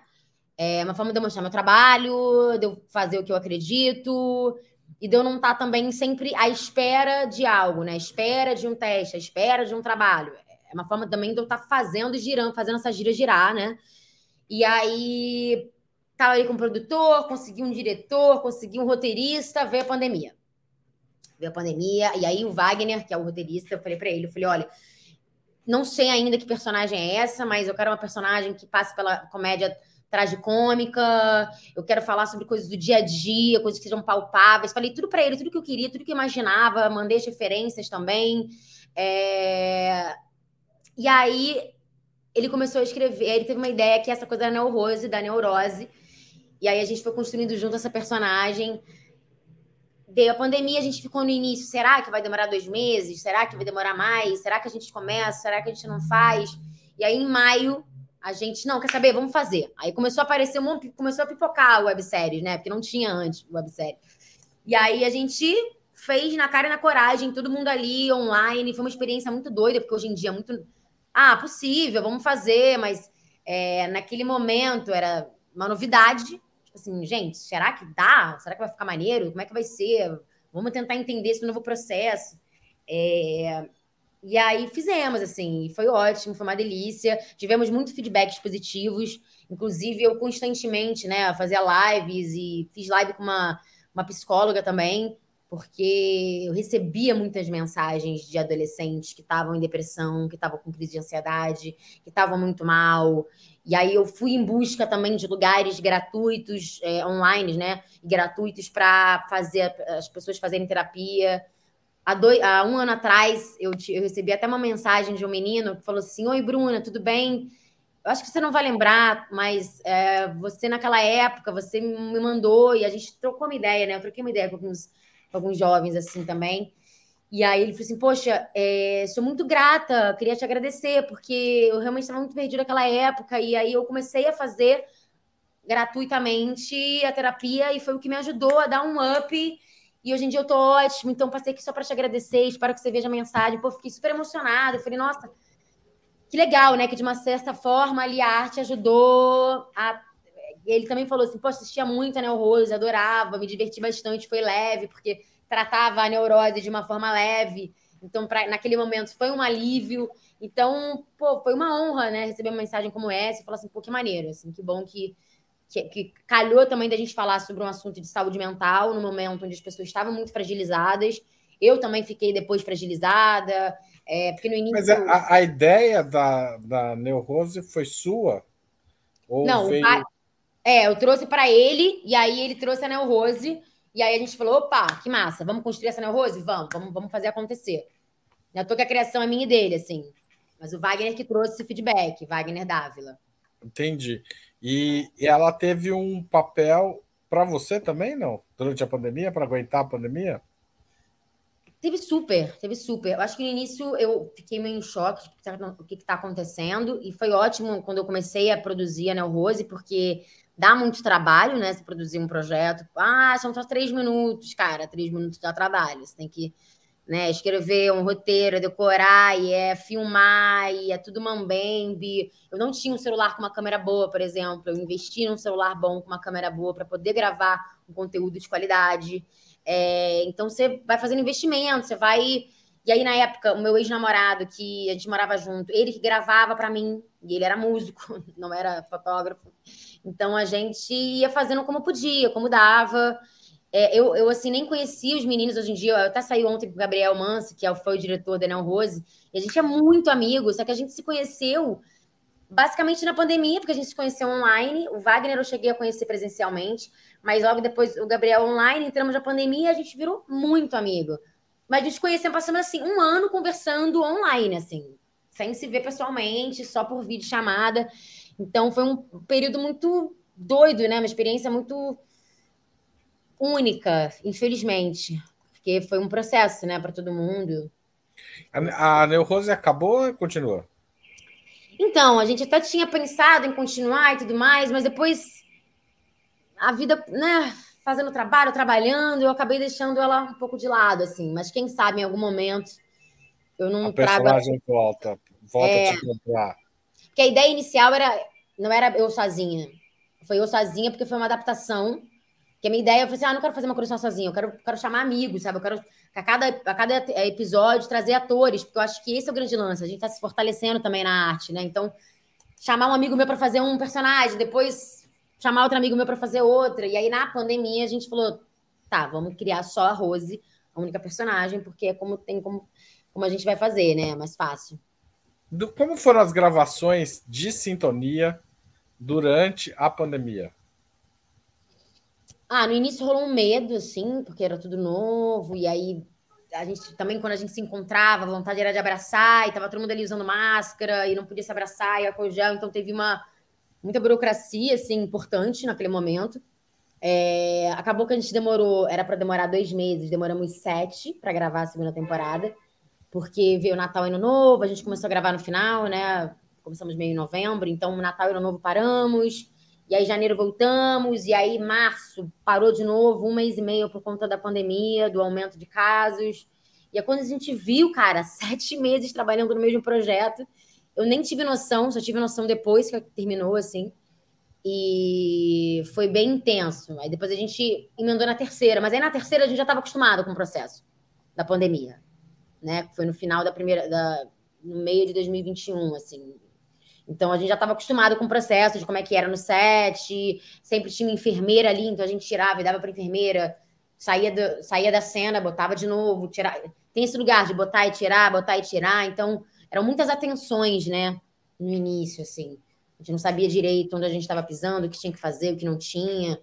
S3: É uma forma de eu mostrar meu trabalho, de eu fazer o que eu acredito, e de eu não estar também sempre à espera de algo, né? À espera de um teste, à espera de um trabalho. É uma forma também de eu estar fazendo e girando, fazendo essa gira girar, né? E aí tava ali com o produtor, consegui um diretor, consegui um roteirista, veio a pandemia. Veio a pandemia, e aí o Wagner, que é o roteirista, eu falei para ele, eu falei, olha, não sei ainda que personagem é essa, mas eu quero uma personagem que passe pela comédia tragicômica, eu quero falar sobre coisas do dia a dia, coisas que sejam palpáveis. Falei tudo para ele, tudo que eu queria, tudo que eu imaginava, mandei as referências também. É... E aí ele começou a escrever, ele teve uma ideia que essa coisa da neurose, da neurose. E aí a gente foi construindo junto essa personagem. Veio a pandemia, a gente ficou no início. Será que vai demorar dois meses? Será que vai demorar mais? Será que a gente começa? Será que a gente não faz? E aí, em maio, a gente, não, quer saber? Vamos fazer. Aí começou a aparecer, um, começou a pipocar a websérie, né? Porque não tinha antes websérie. E aí a gente fez na cara e na coragem, todo mundo ali, online. Foi uma experiência muito doida, porque hoje em dia é muito ah, possível, vamos fazer, mas é, naquele momento era uma novidade. Tipo assim, gente, será que dá? Será que vai ficar maneiro? Como é que vai ser? Vamos tentar entender esse novo processo. É, e aí fizemos, assim, foi ótimo, foi uma delícia. Tivemos muitos feedbacks positivos. Inclusive, eu constantemente, né, fazia lives e fiz live com uma, uma psicóloga também porque eu recebia muitas mensagens de adolescentes que estavam em depressão, que estavam com crise de ansiedade, que estavam muito mal. E aí eu fui em busca também de lugares gratuitos, é, online, né? Gratuitos para fazer as pessoas fazerem terapia. Há, dois, há um ano atrás, eu, eu recebi até uma mensagem de um menino que falou assim: Oi, Bruna, tudo bem? Eu acho que você não vai lembrar, mas é, você naquela época, você me mandou e a gente trocou uma ideia, né? Eu troquei uma ideia com alguns alguns jovens assim também. E aí ele falou assim: Poxa, é, sou muito grata, queria te agradecer, porque eu realmente estava muito perdida naquela época. E aí eu comecei a fazer gratuitamente a terapia e foi o que me ajudou a dar um up. E hoje em dia eu tô ótimo, então passei aqui só para te agradecer, espero que você veja a mensagem. Pô, fiquei super emocionada. Eu falei, nossa, que legal, né? Que de uma certa forma ali a arte ajudou a. Ele também falou assim: poxa, assistia muito a Neo Rose, adorava, me diverti bastante, foi leve, porque tratava a neurose de uma forma leve. Então, pra, naquele momento, foi um alívio. Então, pô, foi uma honra, né? Receber uma mensagem como essa e falar assim, pô, que maneiro, assim, que bom que, que, que, calhou também da gente falar sobre um assunto de saúde mental no momento onde as pessoas estavam muito fragilizadas. Eu também fiquei depois fragilizada, é, porque no início...
S2: Mas a, a ideia da, da Neurose foi sua?
S3: Ou Não, veio... é, eu trouxe para ele, e aí ele trouxe a Neurose, e aí a gente falou: opa, que massa, vamos construir essa neurose? Vamos, vamos, vamos fazer acontecer. Já tô que a criação é minha e dele, assim. Mas o Wagner que trouxe esse feedback, Wagner Dávila.
S2: Entendi. E, ela teve um papel para você também, não? Durante a pandemia, para aguentar a pandemia?
S3: Teve super, teve super. Eu acho que no início eu fiquei meio em choque do que está acontecendo, e foi ótimo quando eu comecei a produzir a Neurose, porque dá muito trabalho, né? Se produzir um projeto. Ah, são só três minutos, cara. Três minutos dá trabalho. Você tem que né, escrever um roteiro, decorar, e é filmar, e é tudo mambembe. Eu não tinha um celular com uma câmera boa, por exemplo. Eu investi num celular bom com uma câmera boa para poder gravar um conteúdo de qualidade. É, então você vai fazendo investimento, você vai. E aí, na época, o meu ex-namorado, que a gente morava junto, ele gravava para mim, e ele era músico, <laughs> não era fotógrafo. Então a gente ia fazendo como podia, como dava. É, eu, eu, assim, nem conhecia os meninos hoje em dia. Eu até saí ontem com o Gabriel Manso, que é foi o diretor da Neo Rose, e a gente é muito amigo, só que a gente se conheceu basicamente na pandemia, porque a gente se conheceu online. O Wagner eu cheguei a conhecer presencialmente, mas logo depois o Gabriel online, entramos na pandemia e a gente virou muito amigo. Mas nos conhecemos, passamos assim, um ano conversando online, assim, sem se ver pessoalmente, só por vídeo chamada. Então foi um período muito doido, né? Uma experiência muito única, infelizmente, porque foi um processo, né, para todo mundo.
S2: A, a Neurose acabou ou continua?
S3: Então, a gente até tinha pensado em continuar e tudo mais, mas depois a vida, né, fazendo trabalho, trabalhando, eu acabei deixando ela um pouco de lado, assim. Mas quem sabe em algum momento eu não
S2: a personagem trago... volta, volta é... a te comprar.
S3: Porque a ideia inicial era não era eu sozinha. Foi eu sozinha porque foi uma adaptação. Que a minha ideia foi assim: ah, não quero fazer uma coleção sozinha, eu quero, quero chamar amigos, sabe? Eu quero a cada, a cada episódio trazer atores, porque eu acho que esse é o grande lance. A gente está se fortalecendo também na arte, né? Então, chamar um amigo meu para fazer um personagem, depois chamar outro amigo meu para fazer outra. E aí, na pandemia, a gente falou: tá, vamos criar só a Rose, a única personagem, porque é como tem como, como a gente vai fazer, né? É mais fácil
S2: do, como foram as gravações de sintonia durante a pandemia?
S3: Ah, no início rolou um medo, assim, porque era tudo novo, e aí a gente também, quando a gente se encontrava, a vontade era de abraçar, e tava todo mundo ali usando máscara, e não podia se abraçar, e gel, então teve uma muita burocracia, assim, importante naquele momento. É, acabou que a gente demorou, era para demorar dois meses, demoramos sete para gravar a segunda temporada porque veio Natal e Ano Novo, a gente começou a gravar no final, né? Começamos meio em novembro, então Natal e Ano Novo paramos, e aí janeiro voltamos, e aí março parou de novo, um mês e meio por conta da pandemia, do aumento de casos. E é quando a gente viu, cara, <laughs> sete meses trabalhando no mesmo projeto, eu nem tive noção, só tive noção depois que terminou, assim. E foi bem intenso. Aí depois a gente emendou na terceira, mas aí na terceira a gente já estava acostumado com o processo da pandemia né? Foi no final da primeira, da, no meio de 2021, assim. Então a gente já estava acostumado com o processo de como é que era no set, sempre tinha enfermeira ali, então a gente tirava e dava para enfermeira, saía, do, saía da cena, botava de novo, tirar. Tem esse lugar de botar e tirar, botar e tirar, então eram muitas atenções, né? No início, assim. A gente não sabia direito onde a gente estava pisando, o que tinha que fazer, o que não tinha.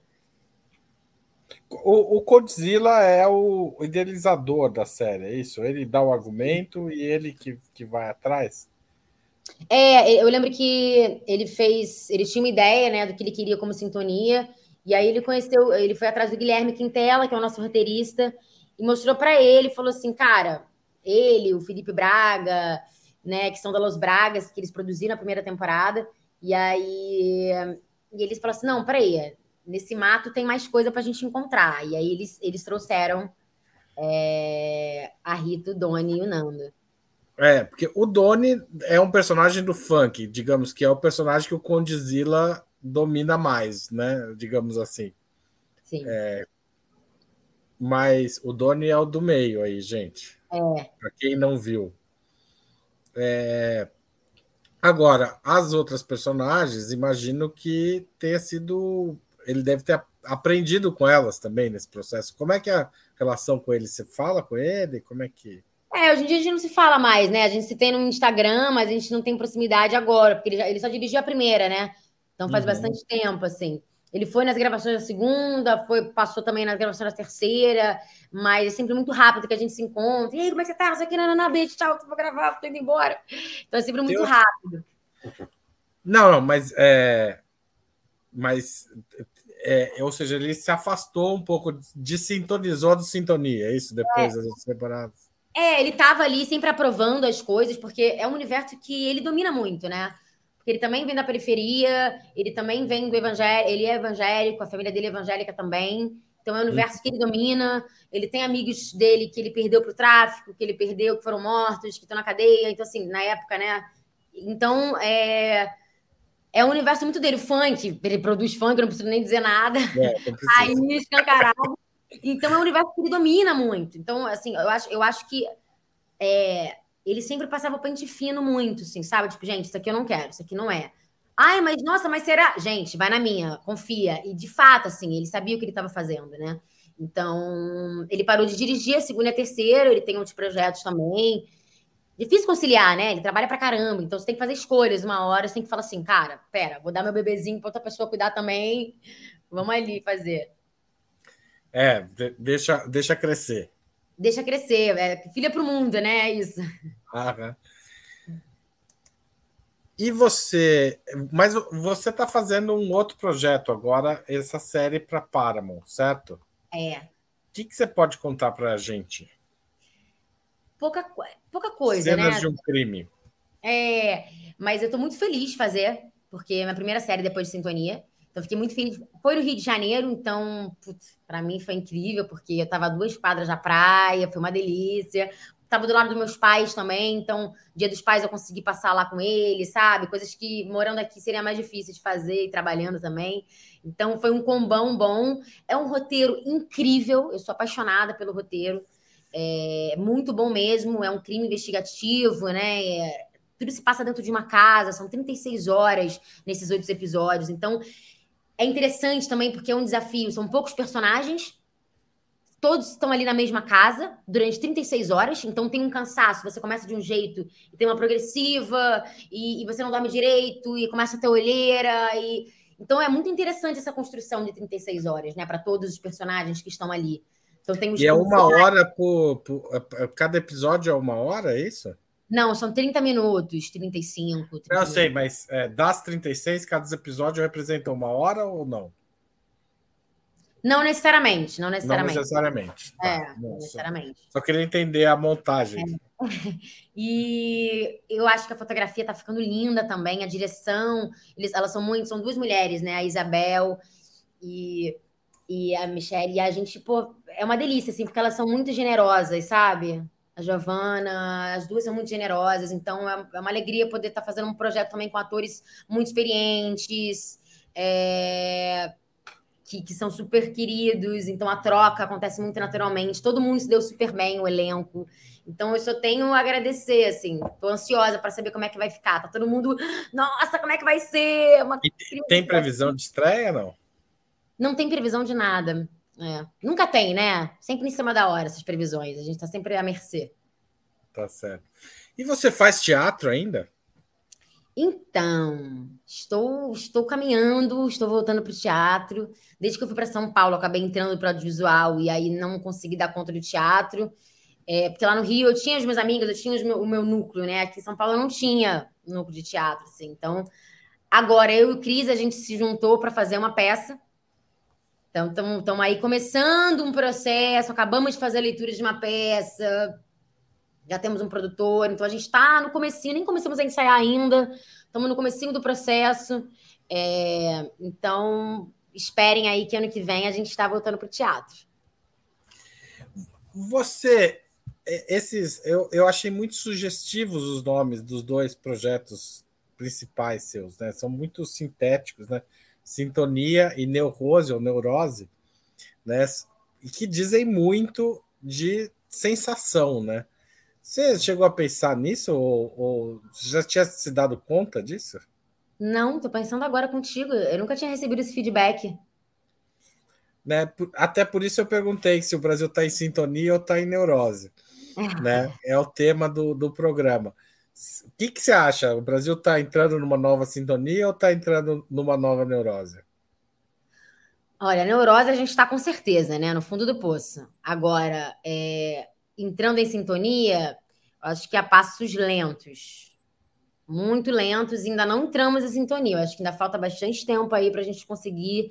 S2: O, o Godzilla é o idealizador da série, é isso? Ele dá o argumento e ele que, que vai atrás?
S3: É, eu lembro que ele fez, ele tinha uma ideia, né, do que ele queria como sintonia, e aí ele conheceu, ele foi atrás do Guilherme Quintela, que é o nosso roteirista, e mostrou para ele, falou assim, cara, ele, o Felipe Braga, né, que são da Los Bragas, que eles produziram a primeira temporada, e aí e eles falaram assim, não, peraí, nesse mato tem mais coisa pra gente encontrar. E aí eles, eles trouxeram é, a Rita, o Doni e o Nando.
S2: É, porque o Doni é um personagem do funk, digamos que é o personagem que o Condizila domina mais, né? Digamos assim.
S3: Sim.
S2: É, mas o Doni é o do meio aí, gente.
S3: É.
S2: Para quem não viu. É, agora, as outras personagens, imagino que tenha sido. Ele deve ter aprendido com elas também nesse processo. Como é que é a relação com ele? Você fala com ele? Como é que.
S3: É, hoje em dia a gente não se fala mais, né? A gente se tem no Instagram, mas a gente não tem proximidade agora, porque ele, já, ele só dirigiu a primeira, né? Então faz uhum. bastante tempo, assim. Ele foi nas gravações da segunda, foi, passou também nas gravações da terceira, mas é sempre muito rápido que a gente se encontra. E aí, como é que você tá? Que, não, não, não, beijo, tchau, vou gravar, tô indo embora. Então é sempre muito Eu... rápido.
S2: Não, não, mas é. Mas é, ou seja, ele se afastou um pouco, desintonizou do sintonia, é isso, depois é. das temporadas.
S3: É, ele tava ali sempre aprovando as coisas, porque é um universo que ele domina muito, né? Porque ele também vem da periferia, ele também vem do evangelho, ele é evangélico, a família dele é evangélica também. Então é um universo que ele domina. Ele tem amigos dele que ele perdeu para o tráfico, que ele perdeu, que foram mortos, que estão na cadeia. Então, assim, na época, né? Então, é, é um universo muito dele. Funk, ele produz funk, não preciso nem dizer nada. É, Aí, escancarado. Então, é um universo que ele domina muito. Então, assim, eu acho, eu acho que é, ele sempre passava o pente fino muito, assim, sabe? Tipo, gente, isso aqui eu não quero, isso aqui não é. Ai, mas nossa, mas será? Gente, vai na minha, confia. E de fato, assim, ele sabia o que ele estava fazendo, né? Então, ele parou de dirigir a segunda e a terceira, ele tem outros projetos também. Difícil conciliar, né? Ele trabalha pra caramba, então você tem que fazer escolhas uma hora, você tem que falar assim, cara, pera, vou dar meu bebezinho pra outra pessoa cuidar também, vamos ali fazer.
S2: É, deixa, deixa crescer.
S3: Deixa crescer, é filha pro mundo, né? É isso.
S2: Ah, e você, mas você está fazendo um outro projeto agora, essa série para Paramount, certo?
S3: É.
S2: O que, que você pode contar para a gente?
S3: Pouca, pouca coisa,
S2: Cenas
S3: né?
S2: de um crime.
S3: É, mas eu estou muito feliz de fazer, porque é minha primeira série depois de Sintonia. Então, fiquei muito feliz. Foi no Rio de Janeiro, então, para mim foi incrível, porque eu estava duas quadras da praia, foi uma delícia. Estava do lado dos meus pais também, então, dia dos pais eu consegui passar lá com eles, sabe? Coisas que morando aqui seria mais difícil de fazer e trabalhando também. Então, foi um combão bom. É um roteiro incrível, eu sou apaixonada pelo roteiro. É muito bom mesmo, é um crime investigativo, né? É, tudo se passa dentro de uma casa, são 36 horas nesses oito episódios. Então, é interessante também porque é um desafio. São poucos personagens, todos estão ali na mesma casa durante 36 horas, então tem um cansaço. Você começa de um jeito e tem uma progressiva, e, e você não dorme direito, e começa a ter olheira. E... Então é muito interessante essa construção de 36 horas, né, para todos os personagens que estão ali. Então tem
S2: os E é uma hora por, por, Cada episódio é uma hora, é isso?
S3: Não, são 30 minutos, 35. 30
S2: eu sei, mas é, das 36, cada episódio representa uma hora ou não?
S3: Não necessariamente, não necessariamente.
S2: Não necessariamente.
S3: Tá, é, não necessariamente.
S2: Só queria entender a montagem. É. <laughs>
S3: E eu acho que a fotografia tá ficando linda também, a direção, eles, elas são muito, são duas mulheres, né? A Isabel e, e a Michelle, e a gente, pô, é uma delícia, assim, porque elas são muito generosas, sabe? A Giovana, as duas são muito generosas, então é, é uma alegria poder estar fazendo um projeto também com atores muito experientes, é, que, que, são super queridos, então a troca acontece muito naturalmente, todo mundo se deu super bem, o elenco. Então eu só tenho a agradecer, assim, tô ansiosa para saber como é que vai ficar. Tá todo mundo, nossa, como é que vai ser? Uma...
S2: Tem previsão de estreia, não?
S3: Não tem previsão de nada. É. Nunca tem, né? Sempre em cima da hora essas previsões. A gente está sempre à mercê.
S2: Tá certo. E você faz teatro ainda?
S3: Então, estou, estou caminhando, estou voltando para o teatro. Desde que eu fui para São Paulo, acabei entrando para o audiovisual e aí não consegui dar conta do teatro. É, porque lá no Rio eu tinha os meus amigos, eu tinha meu, o meu núcleo, né? Aqui em São Paulo eu não tinha núcleo de teatro, assim. Então, agora eu e o Cris, a gente se juntou para fazer uma peça Então, estamos aí começando um processo, acabamos de fazer a leitura de uma peça, já temos um produtor, então a gente está no comecinho, nem começamos a ensaiar ainda, estamos no comecinho do processo. É, então, esperem aí que ano que vem a gente está voltando para o teatro.
S2: Você, esses, eu, eu achei muito sugestivos os nomes dos dois projetos principais seus, né? São muito sintéticos, né? Sintonia e Neurose ou Neurose, né? E que dizem muito de sensação, né? Você chegou a pensar nisso ou, ou já tinha se dado conta disso?
S3: Não, tô pensando agora contigo. Eu nunca tinha recebido esse feedback.
S2: Né? Até por isso eu perguntei se o Brasil está em sintonia ou está em neurose. É. <laughs> Né? É o tema do, do programa. O que, que você acha? O Brasil está entrando numa nova sintonia ou está entrando numa nova neurose?
S3: Olha, neurose a gente está com certeza, né? No fundo do poço. Agora, é, entrando em sintonia, acho que a passos lentos muito lentos, ainda não entramos em sintonia. Eu acho que ainda falta bastante tempo aí para a gente conseguir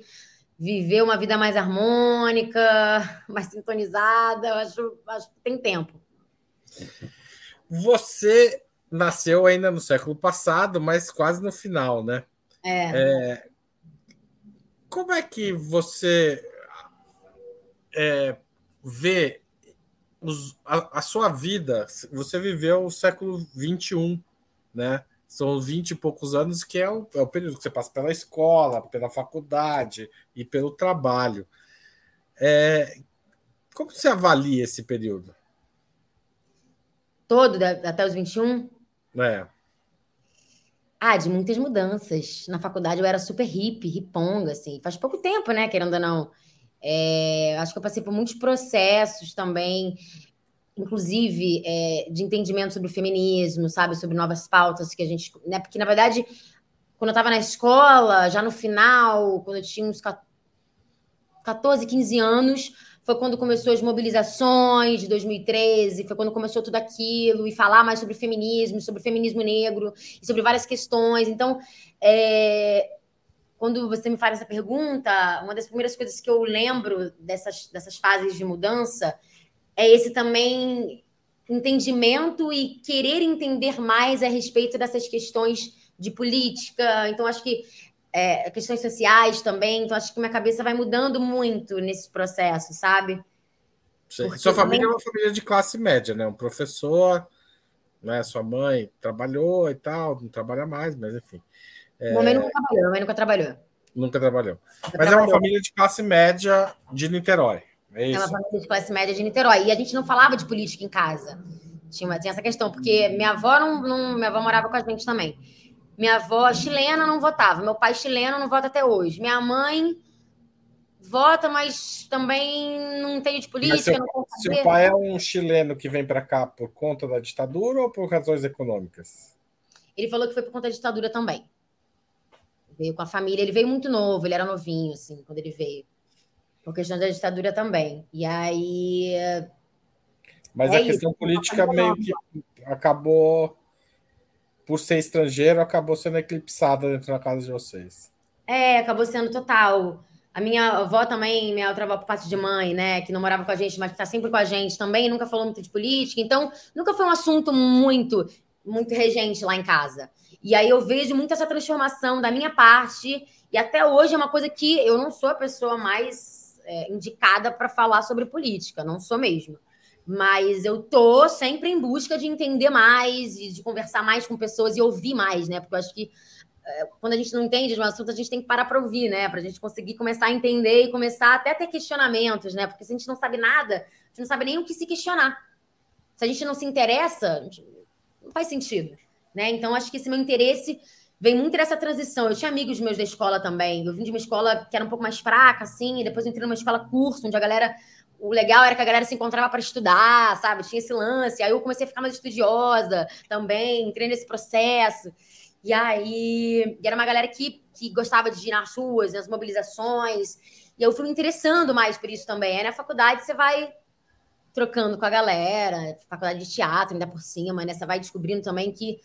S3: viver uma vida mais harmônica, <laughs> mais sintonizada. Eu acho, acho que tem tempo.
S2: Você nasceu ainda no século passado, mas quase no final, né?
S3: É.
S2: é como é que você é, vê os, a, a, sua vida? Você viveu o século XXI, né? São 20 e poucos anos, que é o, é o período que você passa pela escola, pela faculdade e pelo trabalho. É, como você avalia esse período?
S3: Todo, até os 21?
S2: É.
S3: Ah, de muitas mudanças. Na faculdade eu era super hippie, riponga, assim. Faz pouco tempo, né, querendo ou não. É, acho que eu passei por muitos processos também inclusive, é, de entendimento sobre o feminismo, sabe? Sobre novas pautas que a gente. Né? Porque, na verdade, quando eu estava na escola, já no final, quando eu tinha uns 14, 15 anos, foi quando começou as mobilizações de 2013, foi quando começou tudo aquilo, e falar mais sobre feminismo, sobre feminismo negro, e sobre várias questões. Então, é, quando você me faz essa pergunta, uma das primeiras coisas que eu lembro dessas, dessas fases de mudança é esse também entendimento e querer entender mais a respeito dessas questões de política. Então, acho que é, questões sociais também. Então, acho que minha cabeça vai mudando muito nesse processo, sabe?
S2: Sua família também... é uma família de classe média, né? Um professor, né? Sua mãe trabalhou e tal, não trabalha mais, mas enfim.
S3: É... Minha mãe nunca trabalhou, minha mãe nunca trabalhou.
S2: Nunca trabalhou. Nunca mas trabalhou. é uma família de classe média de Niterói. É, isso.
S3: é uma família de classe média de Niterói. E a gente não falava de política em casa. Tinha, tinha essa questão, porque minha avó não, não, minha avó morava com a gente também. Minha avó chilena não votava, meu pai chileno não vota até hoje. Minha mãe vota, mas também não entende de política. Seu, não
S2: seu pai é um chileno que vem para cá por conta da ditadura ou por razões econômicas?
S3: Ele falou que foi por conta da ditadura também. Veio com a família, ele veio muito novo, ele era novinho, assim, quando ele veio por questão da ditadura também. E aí.
S2: Mas é a questão isso, política meio que acabou, por ser estrangeiro, acabou sendo eclipsada dentro da casa de vocês.
S3: É, acabou sendo total. A minha avó também, minha outra avó por parte de mãe, né, que não morava com a gente, mas que está sempre com a gente também, nunca falou muito de política, então nunca foi um assunto muito, muito regente lá em casa. E aí eu vejo muito essa transformação da minha parte, e até hoje é uma coisa que eu não sou a pessoa mais é, indicada para falar sobre política, não sou mesmo. Mas eu tô sempre em busca de entender mais e de conversar mais com pessoas e ouvir mais, né? Porque eu acho que é, quando a gente não entende de um assunto, a gente tem que parar para ouvir, né? Para a gente conseguir começar a entender e começar até a ter questionamentos, né? Porque se a gente não sabe nada, a gente não sabe nem o que se questionar. Se a gente não se interessa, não faz sentido, né? Então acho que esse meu interesse vem muito dessa transição. Eu tinha amigos meus da escola também. Eu vim de uma escola que era um pouco mais fraca, assim, e depois entrei numa escola curso, onde a galera. O legal era que a galera se encontrava para estudar, sabe? Tinha esse lance. Aí eu comecei a ficar mais estudiosa também, entrei nesse processo. E aí, e era uma galera que, que gostava de ir nas ruas, nas mobilizações. E eu fui me interessando mais por isso também. Aí na faculdade você vai trocando com a galera, faculdade de teatro ainda por cima, né? Você vai descobrindo também que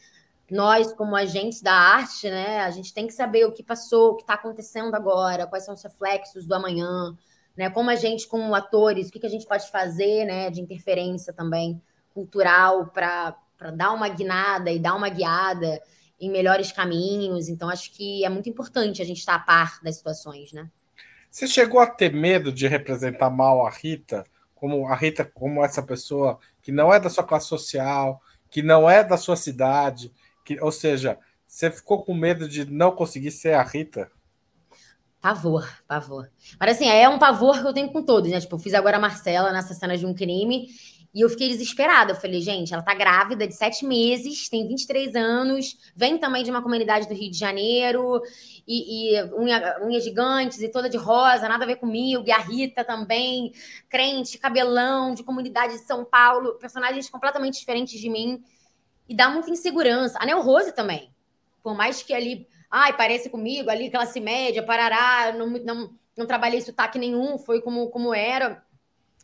S3: nós, como agentes da arte, né, a gente tem que saber o que passou, o que está acontecendo agora, quais são os reflexos do amanhã, né? Como a gente, como atores, o que, que a gente pode fazer, né, de interferência também cultural para dar uma guinada e dar uma guiada em melhores caminhos. Então, acho que é muito importante a gente estar a par das situações, né?
S2: Você chegou a ter medo de representar mal a Rita, como a Rita, como essa pessoa que não é da sua classe social, que não é da sua cidade, que, ou seja, você ficou com medo de não conseguir ser a Rita?
S3: Pavor, pavor. Mas assim, é um pavor que eu tenho com todos, né? Tipo, eu fiz agora a Marcela nessa cena de um crime e eu fiquei desesperada. Eu falei, gente, ela tá grávida de sete meses, tem 23 anos, vem também de uma comunidade do Rio de Janeiro, e, e unha, unhas gigantes e toda de rosa, nada a ver comigo. E a Rita também, crente, cabelão, de comunidade de São Paulo, personagens completamente diferentes de mim. E dá muita insegurança. A Nel Rose também. Por mais que ali, ai, parece comigo, ali classe média, parará, não, não, não trabalhei sotaque nenhum, foi como, como era.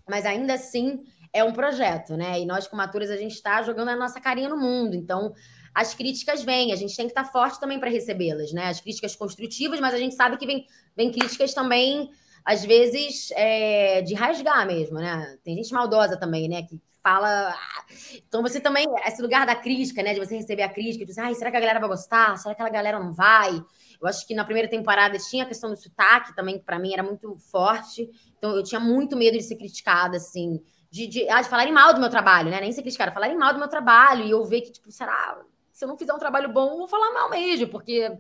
S3: Mas ainda assim é um projeto, né? E nós, como atores, a gente está jogando a nossa carinha no mundo. Então, as críticas vêm, a gente tem que estar tá forte também para recebê-las, né? As críticas construtivas, mas a gente sabe que vem, vem críticas também, às vezes, é, de rasgar mesmo, né? Tem gente maldosa também, né? Que fala. Ah, então, você também, esse lugar da crítica, né? De você receber a crítica, de dizer, ai, será que a galera vai gostar? Será que a galera não vai? Eu acho que na primeira temporada tinha a questão do sotaque também, que para mim era muito forte. Então, eu tinha muito medo de ser criticada, assim de, de, ah, de falarem mal do meu trabalho, né? Nem ser criticada, falarem mal do meu trabalho e eu ver que, tipo, será, se eu não fizer um trabalho bom, eu vou falar mal mesmo, porque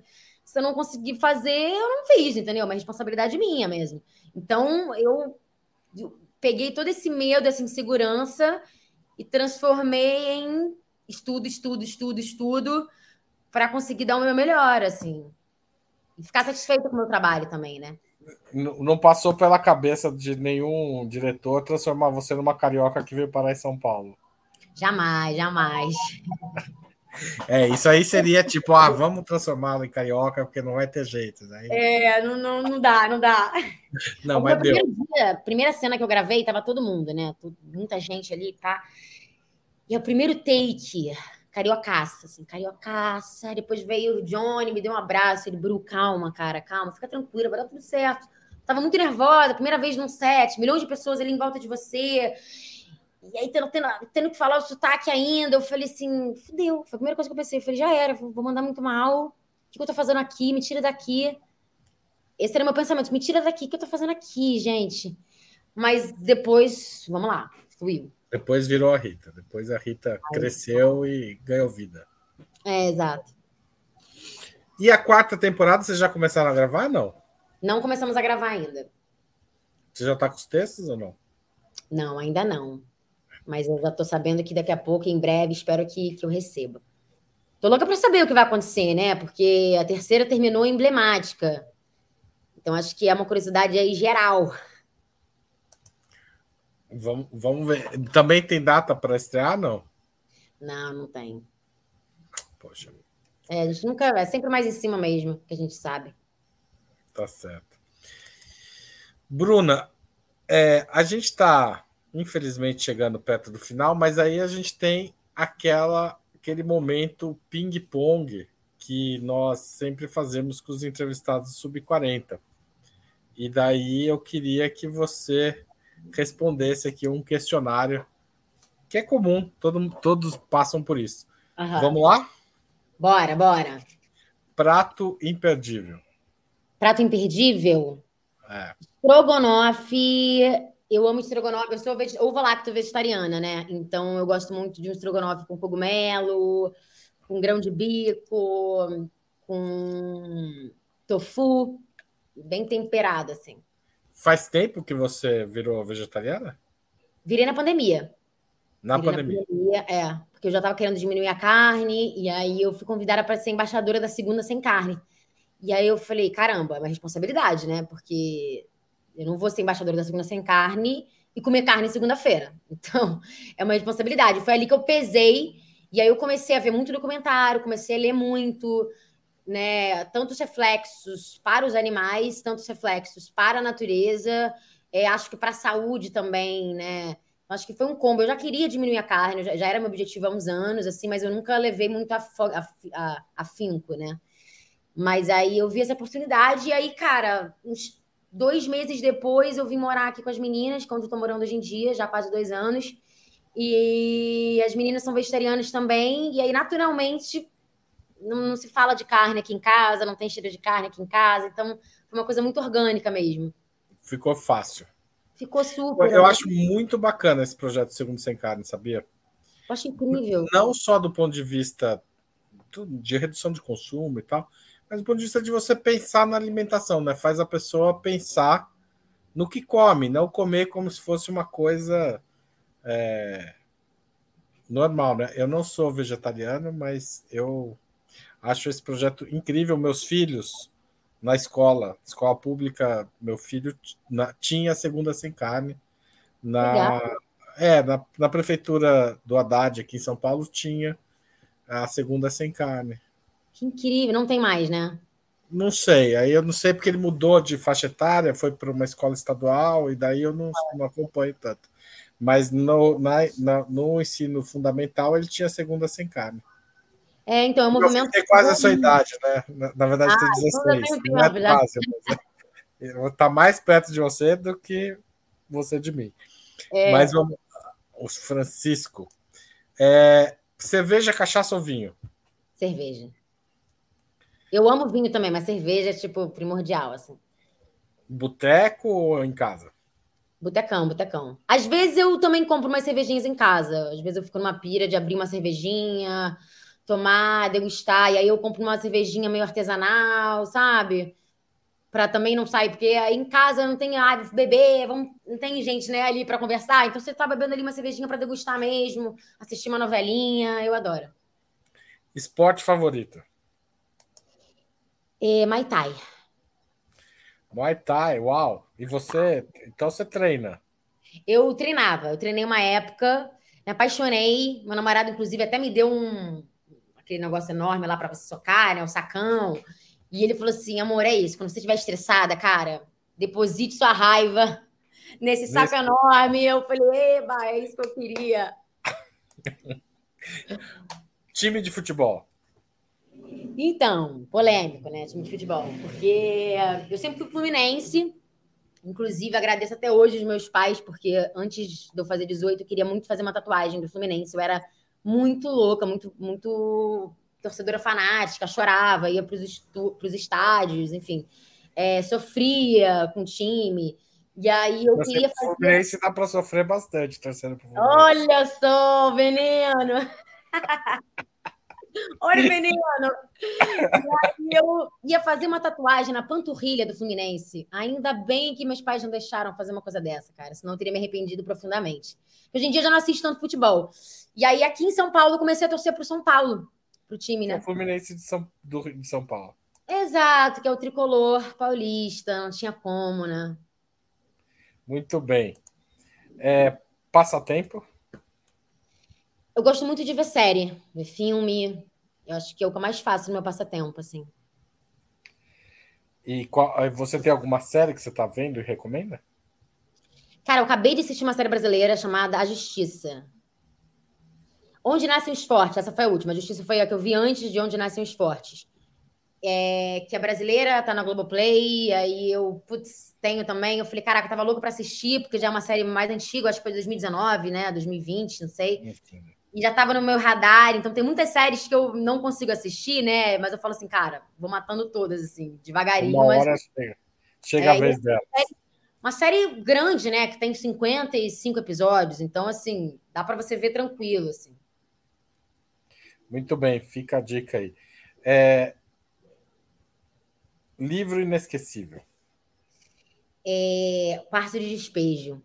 S3: se eu não conseguir fazer, eu não fiz, entendeu? É uma responsabilidade minha mesmo. Então, eu peguei todo esse medo, essa insegurança e transformei em estudo, estudo, estudo, estudo, para conseguir dar o meu melhor, assim. E ficar satisfeita com o meu trabalho também, né?
S2: não passou pela cabeça de nenhum diretor transformar você numa carioca que veio parar em São Paulo.
S3: Jamais, jamais. <laughs>
S2: É, isso aí seria tipo, ah, vamos transformá-lo em carioca, porque não vai ter jeito. Né?
S3: É, não, não, não dá, não dá.
S2: Não, mas deu.
S3: Dia, primeira cena que eu gravei, tava todo mundo, né? Muita gente ali, tá? E é o primeiro take, cariocaça, assim, cariocaça. Depois veio o Johnny, me deu um abraço. Ele, Bru, calma, cara, calma, fica tranquila, vai dar tudo certo. Tava muito nervosa, primeira vez num set, milhões de pessoas ali em volta de você. E aí, tendo, tendo, tendo que falar o sotaque ainda, eu falei assim, fudeu. Foi a primeira coisa que eu pensei. Eu falei, já era, vou mandar muito mal. O que eu tô fazendo aqui? Me tira daqui. Esse era o meu pensamento. Me tira daqui, o que eu tô fazendo aqui, gente? Mas depois, vamos lá, fluiu.
S2: Depois virou a Rita. Depois a Rita cresceu e ganhou vida.
S3: É, exato.
S2: E a quarta temporada, vocês já começaram a gravar, não?
S3: Não começamos a gravar ainda.
S2: Você já está com os textos ou não?
S3: Não, ainda não. Mas eu já estou sabendo que daqui a pouco, em breve, espero que, que eu receba. Tô louca para saber o que vai acontecer, né? Porque a terceira terminou emblemática. Então, acho que é uma curiosidade aí geral.
S2: Vamos, vamos ver. Também tem data para estrear, não?
S3: Não, não tem.
S2: Poxa.
S3: É, a gente nunca. É sempre mais em cima mesmo, que a gente sabe.
S2: Tá certo. Bruna, é, a gente está, infelizmente, chegando perto do final, mas aí a gente tem aquela, aquele momento ping-pong que nós sempre fazemos com os entrevistados sub-40. E daí eu queria que você respondesse aqui um questionário que é comum, todo, todos passam por isso. Uhum. Vamos lá?
S3: Bora, bora.
S2: Prato imperdível.
S3: Prato imperdível?
S2: É.
S3: Estrogonofe. Eu amo estrogonofe. Eu sou ovo lacto vegetariana, né? Então eu gosto muito de um estrogonofe com cogumelo, com grão de bico, com tofu, bem temperado, assim.
S2: Faz tempo que você virou vegetariana?
S3: Virei na pandemia.
S2: Na pandemia. na pandemia.
S3: É, porque eu já estava querendo diminuir a carne, e aí eu fui convidada para ser embaixadora da segunda sem carne. E aí eu falei, caramba, é uma responsabilidade, né? Porque eu não vou ser embaixadora da segunda sem carne e comer carne segunda-feira. <laughs> Então, é uma responsabilidade. Foi ali que eu pesei, e aí eu comecei a ver muito documentário, comecei a ler muito, né, tantos reflexos para os animais, tantos reflexos para a natureza, é, acho que para a saúde também, né? Acho que foi um combo. Eu já queria diminuir a carne, já, já era meu objetivo há uns anos, assim, mas eu nunca levei muito afinco, né? Mas aí eu vi essa oportunidade, e aí, cara, uns dois meses depois eu vim morar aqui com as meninas, que é onde eu tô morando hoje em dia, já há quase dois anos. E as meninas são vegetarianas também, e aí, naturalmente, não, não, se fala de carne aqui em casa, não tem cheiro de carne aqui em casa, então foi uma coisa muito orgânica mesmo.
S2: Ficou fácil.
S3: Ficou super.
S2: Eu acho muito bacana esse projeto Segundo Sem Carne, sabia?
S3: Eu acho incrível.
S2: Não só do ponto de vista de redução de consumo e tal, mas do ponto de vista de você pensar na alimentação, né? Faz a pessoa pensar no que come, não comer como se fosse uma coisa é, normal, né? Eu não sou vegetariano, mas eu acho esse projeto incrível. Meus filhos na escola, escola pública, meu filho na, tinha segunda sem carne. Na, é, na, na prefeitura do Haddad aqui em São Paulo tinha a segunda sem carne.
S3: Que incrível, não tem mais, né?
S2: Não sei, aí eu não sei porque ele mudou de faixa etária, foi para uma escola estadual, e daí eu não, não acompanho tanto. Mas no, na, na, no ensino fundamental ele tinha segunda sem carne.
S3: É, então, é um movimento.
S2: Tem quase a sua idade, né? Na, na verdade, ah, tem 16. Então não é quase, mas é, tá mais perto de você do que você de mim. É. Mas vamos. O Francisco. É, cerveja, cachaça ou vinho?
S3: Cerveja. Eu amo vinho também, mas cerveja é tipo primordial, assim.
S2: Boteco ou em casa?
S3: Botecão, botecão. Às vezes eu também compro umas cervejinhas em casa. Às vezes eu fico numa pira de abrir uma cervejinha, tomar, degustar, e aí eu compro uma cervejinha meio artesanal, sabe? Para também não sair, porque aí em casa não tem ah, beber, vamos, não tem gente né, ali para conversar, então você tá bebendo ali uma cervejinha para degustar mesmo, assistir uma novelinha, eu adoro.
S2: Esporte favorito?
S3: É, Muay Thai.
S2: Muay Thai, uau! E você, então você treina?
S3: Eu treinava, eu treinei uma época, me apaixonei, meu namorado inclusive até me deu um aquele negócio enorme lá para você socar, né, o sacão. E ele falou assim: "Amor, é isso, quando você estiver estressada, cara, deposite sua raiva <laughs> nesse saco Nesse... enorme". Eu falei: "Eba, é isso que eu queria". <laughs>
S2: Time de futebol.
S3: Então, polêmico, né? Time de futebol. Porque eu sempre fui fluminense. Inclusive, agradeço até hoje os meus pais, porque antes de eu fazer 18, eu queria muito fazer uma tatuagem do Fluminense. Eu era muito louca, muito, muito torcedora fanática, chorava, ia para os estádios, enfim. É, sofria com o time. E aí eu Você queria fazer.
S2: Fluminense dá para sofrer bastante torcendo pro
S3: Fluminense. Olha só, veneno! <laughs> Olha, menino! eu ia fazer uma tatuagem na panturrilha do Fluminense. Ainda bem que meus pais não deixaram fazer uma coisa dessa, cara. Senão eu teria me arrependido profundamente. Hoje em dia eu já não assisto tanto futebol. E aí, aqui em São Paulo, eu comecei a torcer pro São Paulo, pro time, né?
S2: O Fluminense de São, do, de São Paulo.
S3: Exato, que é o tricolor paulista, não tinha como, né?
S2: Muito bem. É, passatempo?
S3: Eu gosto muito de ver série, ver filme. Eu acho que é o que eu mais faço no meu passatempo, assim.
S2: E qual, você tem alguma série que você está vendo e recomenda?
S3: Cara, eu acabei de assistir uma série brasileira chamada A Justiça. Onde Nascem os Fortes, essa foi a última. A Justiça foi a que eu vi antes de Onde Nascem os Fortes. É, que é brasileira, tá na Globoplay, aí eu, putz, tenho também. Eu falei, caraca, eu tava louco pra assistir, porque já é uma série mais antiga, acho que foi 2019, né? 2020, não sei. E já tava no meu radar, então tem muitas séries que eu não consigo assistir, né? Mas eu falo assim, cara, vou matando todas, assim, devagarinho.
S2: Uma hora mas... chega. Chega é, a vez dela.
S3: Série, uma série grande, né? Que tem 55 episódios, então, assim, dá para você ver tranquilo, assim.
S2: Muito bem, fica a dica aí. É... Livro inesquecível.
S3: É... Quarto de Despejo.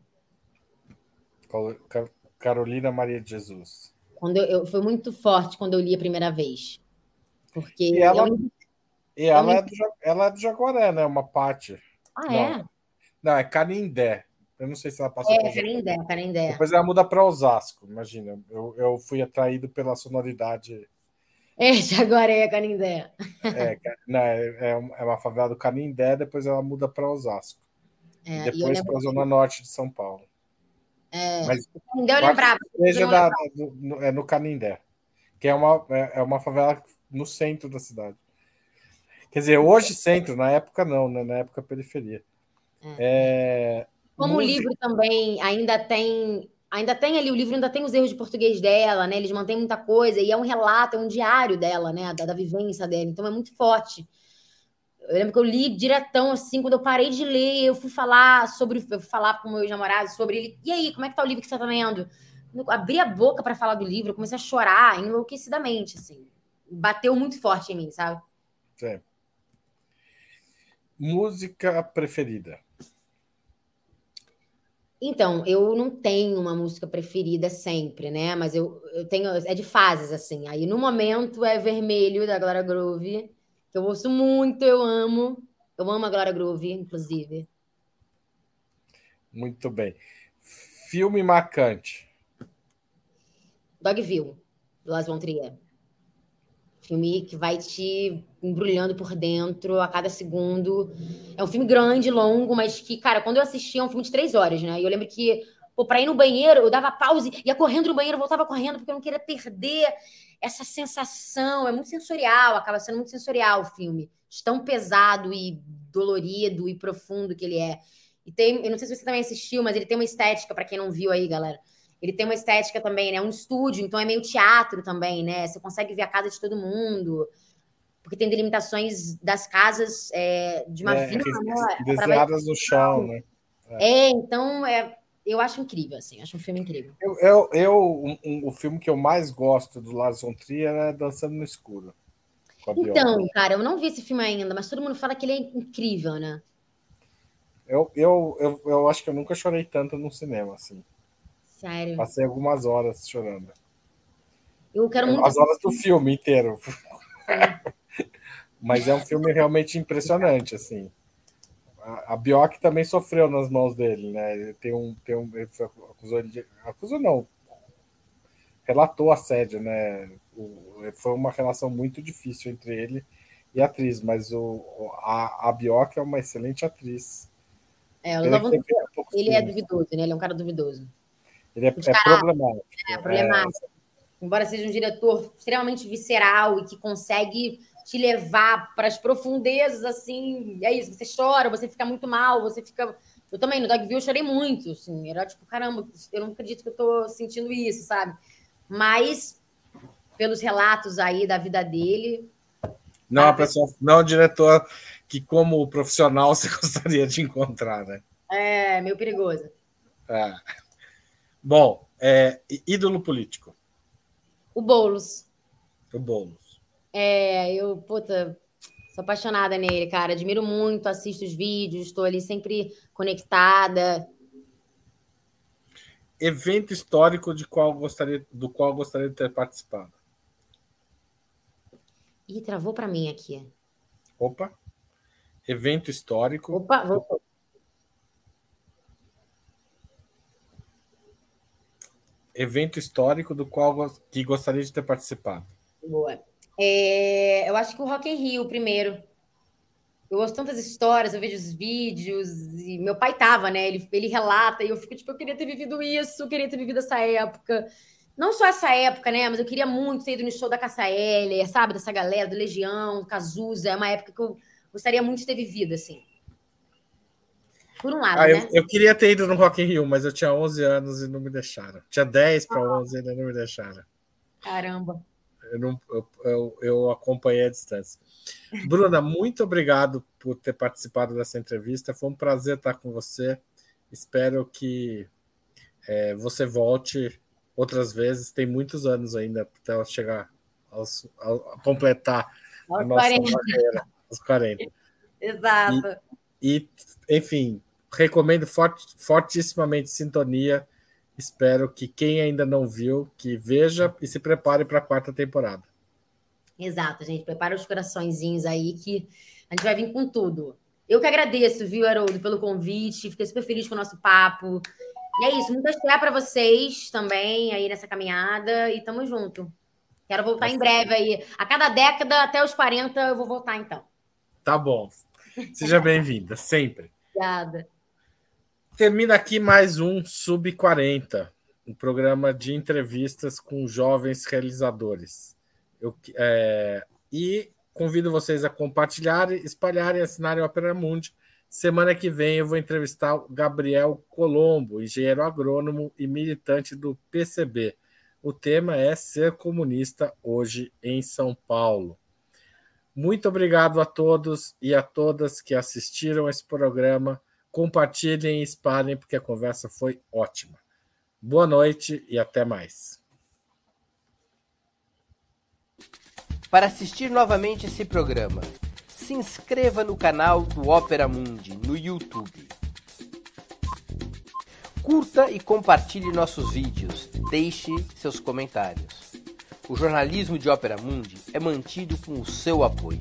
S2: Carolina Maria de Jesus.
S3: Quando eu, eu, foi muito forte quando eu li a primeira vez. Porque
S2: e ela, eu, e ela, é, do, ela é do Jaguaré, né? Uma parte.
S3: Ah, não. é?
S2: Não, é Canindé. Eu não sei se ela passou
S3: é, Canindé, Canindé.
S2: Depois ela muda para Osasco, imagina. Eu, eu fui atraído pela sonoridade.
S3: É, Jaguaré, Canindé.
S2: É, não, é, é, é uma favela do Canindé, depois ela muda para Osasco. É, depois para a Zona Norte de São Paulo.
S3: É,
S2: Mas
S3: Canindé eu lembrava.
S2: seja da, no, é no Canindé, que é uma, é é uma favela no centro da cidade. Quer dizer, hoje centro, na época não, né? na época periferia. É,
S3: Como o
S2: música-
S3: livro também ainda tem. Ainda tem ali, o livro ainda tem os erros de português dela, né? Eles mantêm muita coisa, e é um relato, é um diário dela, né? Da, da vivência dela. Então é muito forte. Eu lembro que eu li diretão, assim, quando eu parei de ler, eu fui falar sobre. Eu fui falar com meus namorados sobre ele. E aí, como é que tá o livro que você tá lendo? Eu abri a boca para falar do livro, eu comecei a chorar enlouquecidamente, assim. Bateu muito forte em mim, sabe?
S2: é. Música preferida.
S3: Então, eu não tenho uma música preferida sempre, né? Mas eu, eu tenho. É de fases, assim. Aí no momento é Vermelho, da Glória Groove, eu ouço muito, eu amo. Eu amo a Glória Groove, inclusive.
S2: Muito bem. Filme marcante.
S3: Dogville, do Las Von Trier. Filme que vai te embrulhando por dentro a cada segundo. É um filme grande, longo, mas que, cara, quando eu assisti, é um filme de três horas, né? E eu lembro que, pô, pra ir no banheiro, eu dava pause, ia correndo no banheiro, voltava correndo, porque eu não queria perder essa sensação. É muito sensorial, acaba sendo muito sensorial o filme. De tão pesado e dolorido e profundo que ele é. E tem, eu não sei se você também assistiu, mas ele tem uma estética, pra quem não viu aí, galera. Ele tem uma estética também, né? Um estúdio, então é meio teatro também, né? Você consegue ver a casa de todo mundo. Porque tem delimitações das casas é, de uma
S2: É,
S3: vila, né?
S2: Desenhadas no chão, né?
S3: É, então é, eu acho incrível, assim, acho um filme incrível.
S2: Eu, eu, eu- um- um- o filme que eu mais gosto do Lars von Trier é Dançando no Escuro.
S3: Então, cara, eu não vi esse filme ainda, mas todo mundo fala que ele é incrível, né?
S2: Eu, eu, eu, eu acho que eu nunca chorei tanto no cinema, assim.
S3: Sério.
S2: Passei algumas horas chorando.
S3: Eu quero muito.
S2: As horas do filme inteiro. <laughs> Mas é um filme realmente impressionante, assim. A, a Bjork também sofreu nas mãos dele, né? Ele tem um, tem um, ele foi- acusou ele de, acusou não, relatou assédio, né? O- foi uma relação muito difícil entre ele e a atriz, mas o, a, a Bjork é uma excelente atriz.
S3: É, o
S2: tem poucos
S3: ele é duvidoso, né? Ele é um cara duvidoso.
S2: Ele é, é problemático.
S3: É problemático. Embora seja um diretor extremamente visceral e que consegue te levar para as profundezas, assim, é isso, você chora, você fica muito mal, você fica. Eu também, no Dogville, eu chorei muito, assim, era tipo, caramba, eu não acredito que eu tô sentindo isso, sabe? Mas, pelos relatos aí da vida dele,
S2: Não, é uma pessoa, não é diretor que, como profissional, <laughs> você gostaria de encontrar, né?
S3: é meio perigoso.
S2: É. Bom, é, ídolo político,
S3: O Boulos.
S2: o Boulos.
S3: É, eu, puta, sou apaixonada nele, cara. Admiro muito, assisto os vídeos, estou ali sempre conectada.
S2: Evento histórico de qual gostaria, do qual gostaria de ter participado.
S3: Ih, travou pra mim aqui.
S2: Opa. Evento histórico.
S3: Opa, voltou.
S2: Evento histórico do qual que gostaria de ter participado.
S3: Boa. É, eu acho que o Rock in Rio, primeiro. Eu ouço tantas histórias, eu vejo os vídeos, e meu pai tava, né? Ele, ele relata, e eu fico tipo, eu queria ter vivido isso, eu queria ter vivido essa época. Não só essa época, né? Mas eu queria muito ter ido no show da Cassia Eller, sabe? Dessa galera, do Legião, Cazuza. É uma época que eu gostaria muito de ter vivido, assim. Por um lado,
S2: Ah,
S3: né?
S2: eu, eu queria ter ido no Rock in Rio, mas eu tinha 11 anos e não me deixaram. Tinha 10 para 11 e ainda não me deixaram.
S3: Caramba.
S2: Eu, não, eu, eu, acompanhei a distância. Bruna, muito obrigado por ter participado dessa entrevista. Foi um prazer estar com você. Espero que é, você volte outras vezes. Tem muitos anos ainda até chegar aos, ao- a completar a
S3: Aos
S2: nossa
S3: 40.
S2: barreira, os 40.
S3: Exato.
S2: E, enfim, recomendo fort, fortissimamente Sintonia. Espero que quem ainda não viu, que veja e se prepare para a quarta temporada.
S3: Exato, gente. Prepara os coraçõezinhos aí que a gente vai vir com tudo. Eu que agradeço, viu, Haroldo, pelo convite. Fiquei super feliz com o nosso papo. E é isso. Muita fé para vocês também aí nessa caminhada. E tamo junto. Quero voltar em breve aí. A cada década, até os 40, eu vou voltar então.
S2: Tá bom. Seja bem-vinda, sempre.
S3: Obrigada.
S2: Termina aqui mais um Sub 40, um programa de entrevistas com jovens realizadores. Eu, é, e convido vocês a compartilharem, espalharem, assinarem o Opera Mundi. Semana que vem eu vou entrevistar o Gabriel Colombo, engenheiro agrônomo e militante do PCB. O tema é ser comunista hoje em São Paulo. Muito obrigado a todos e a todas que assistiram esse programa. Compartilhem e espalhem, porque a conversa foi ótima. Boa noite e até mais.
S5: Para assistir novamente esse programa, se inscreva no canal do Opera Mundi no YouTube. Curta e compartilhe nossos vídeos. Deixe seus comentários. O jornalismo de Ópera Mundi é mantido com o seu apoio.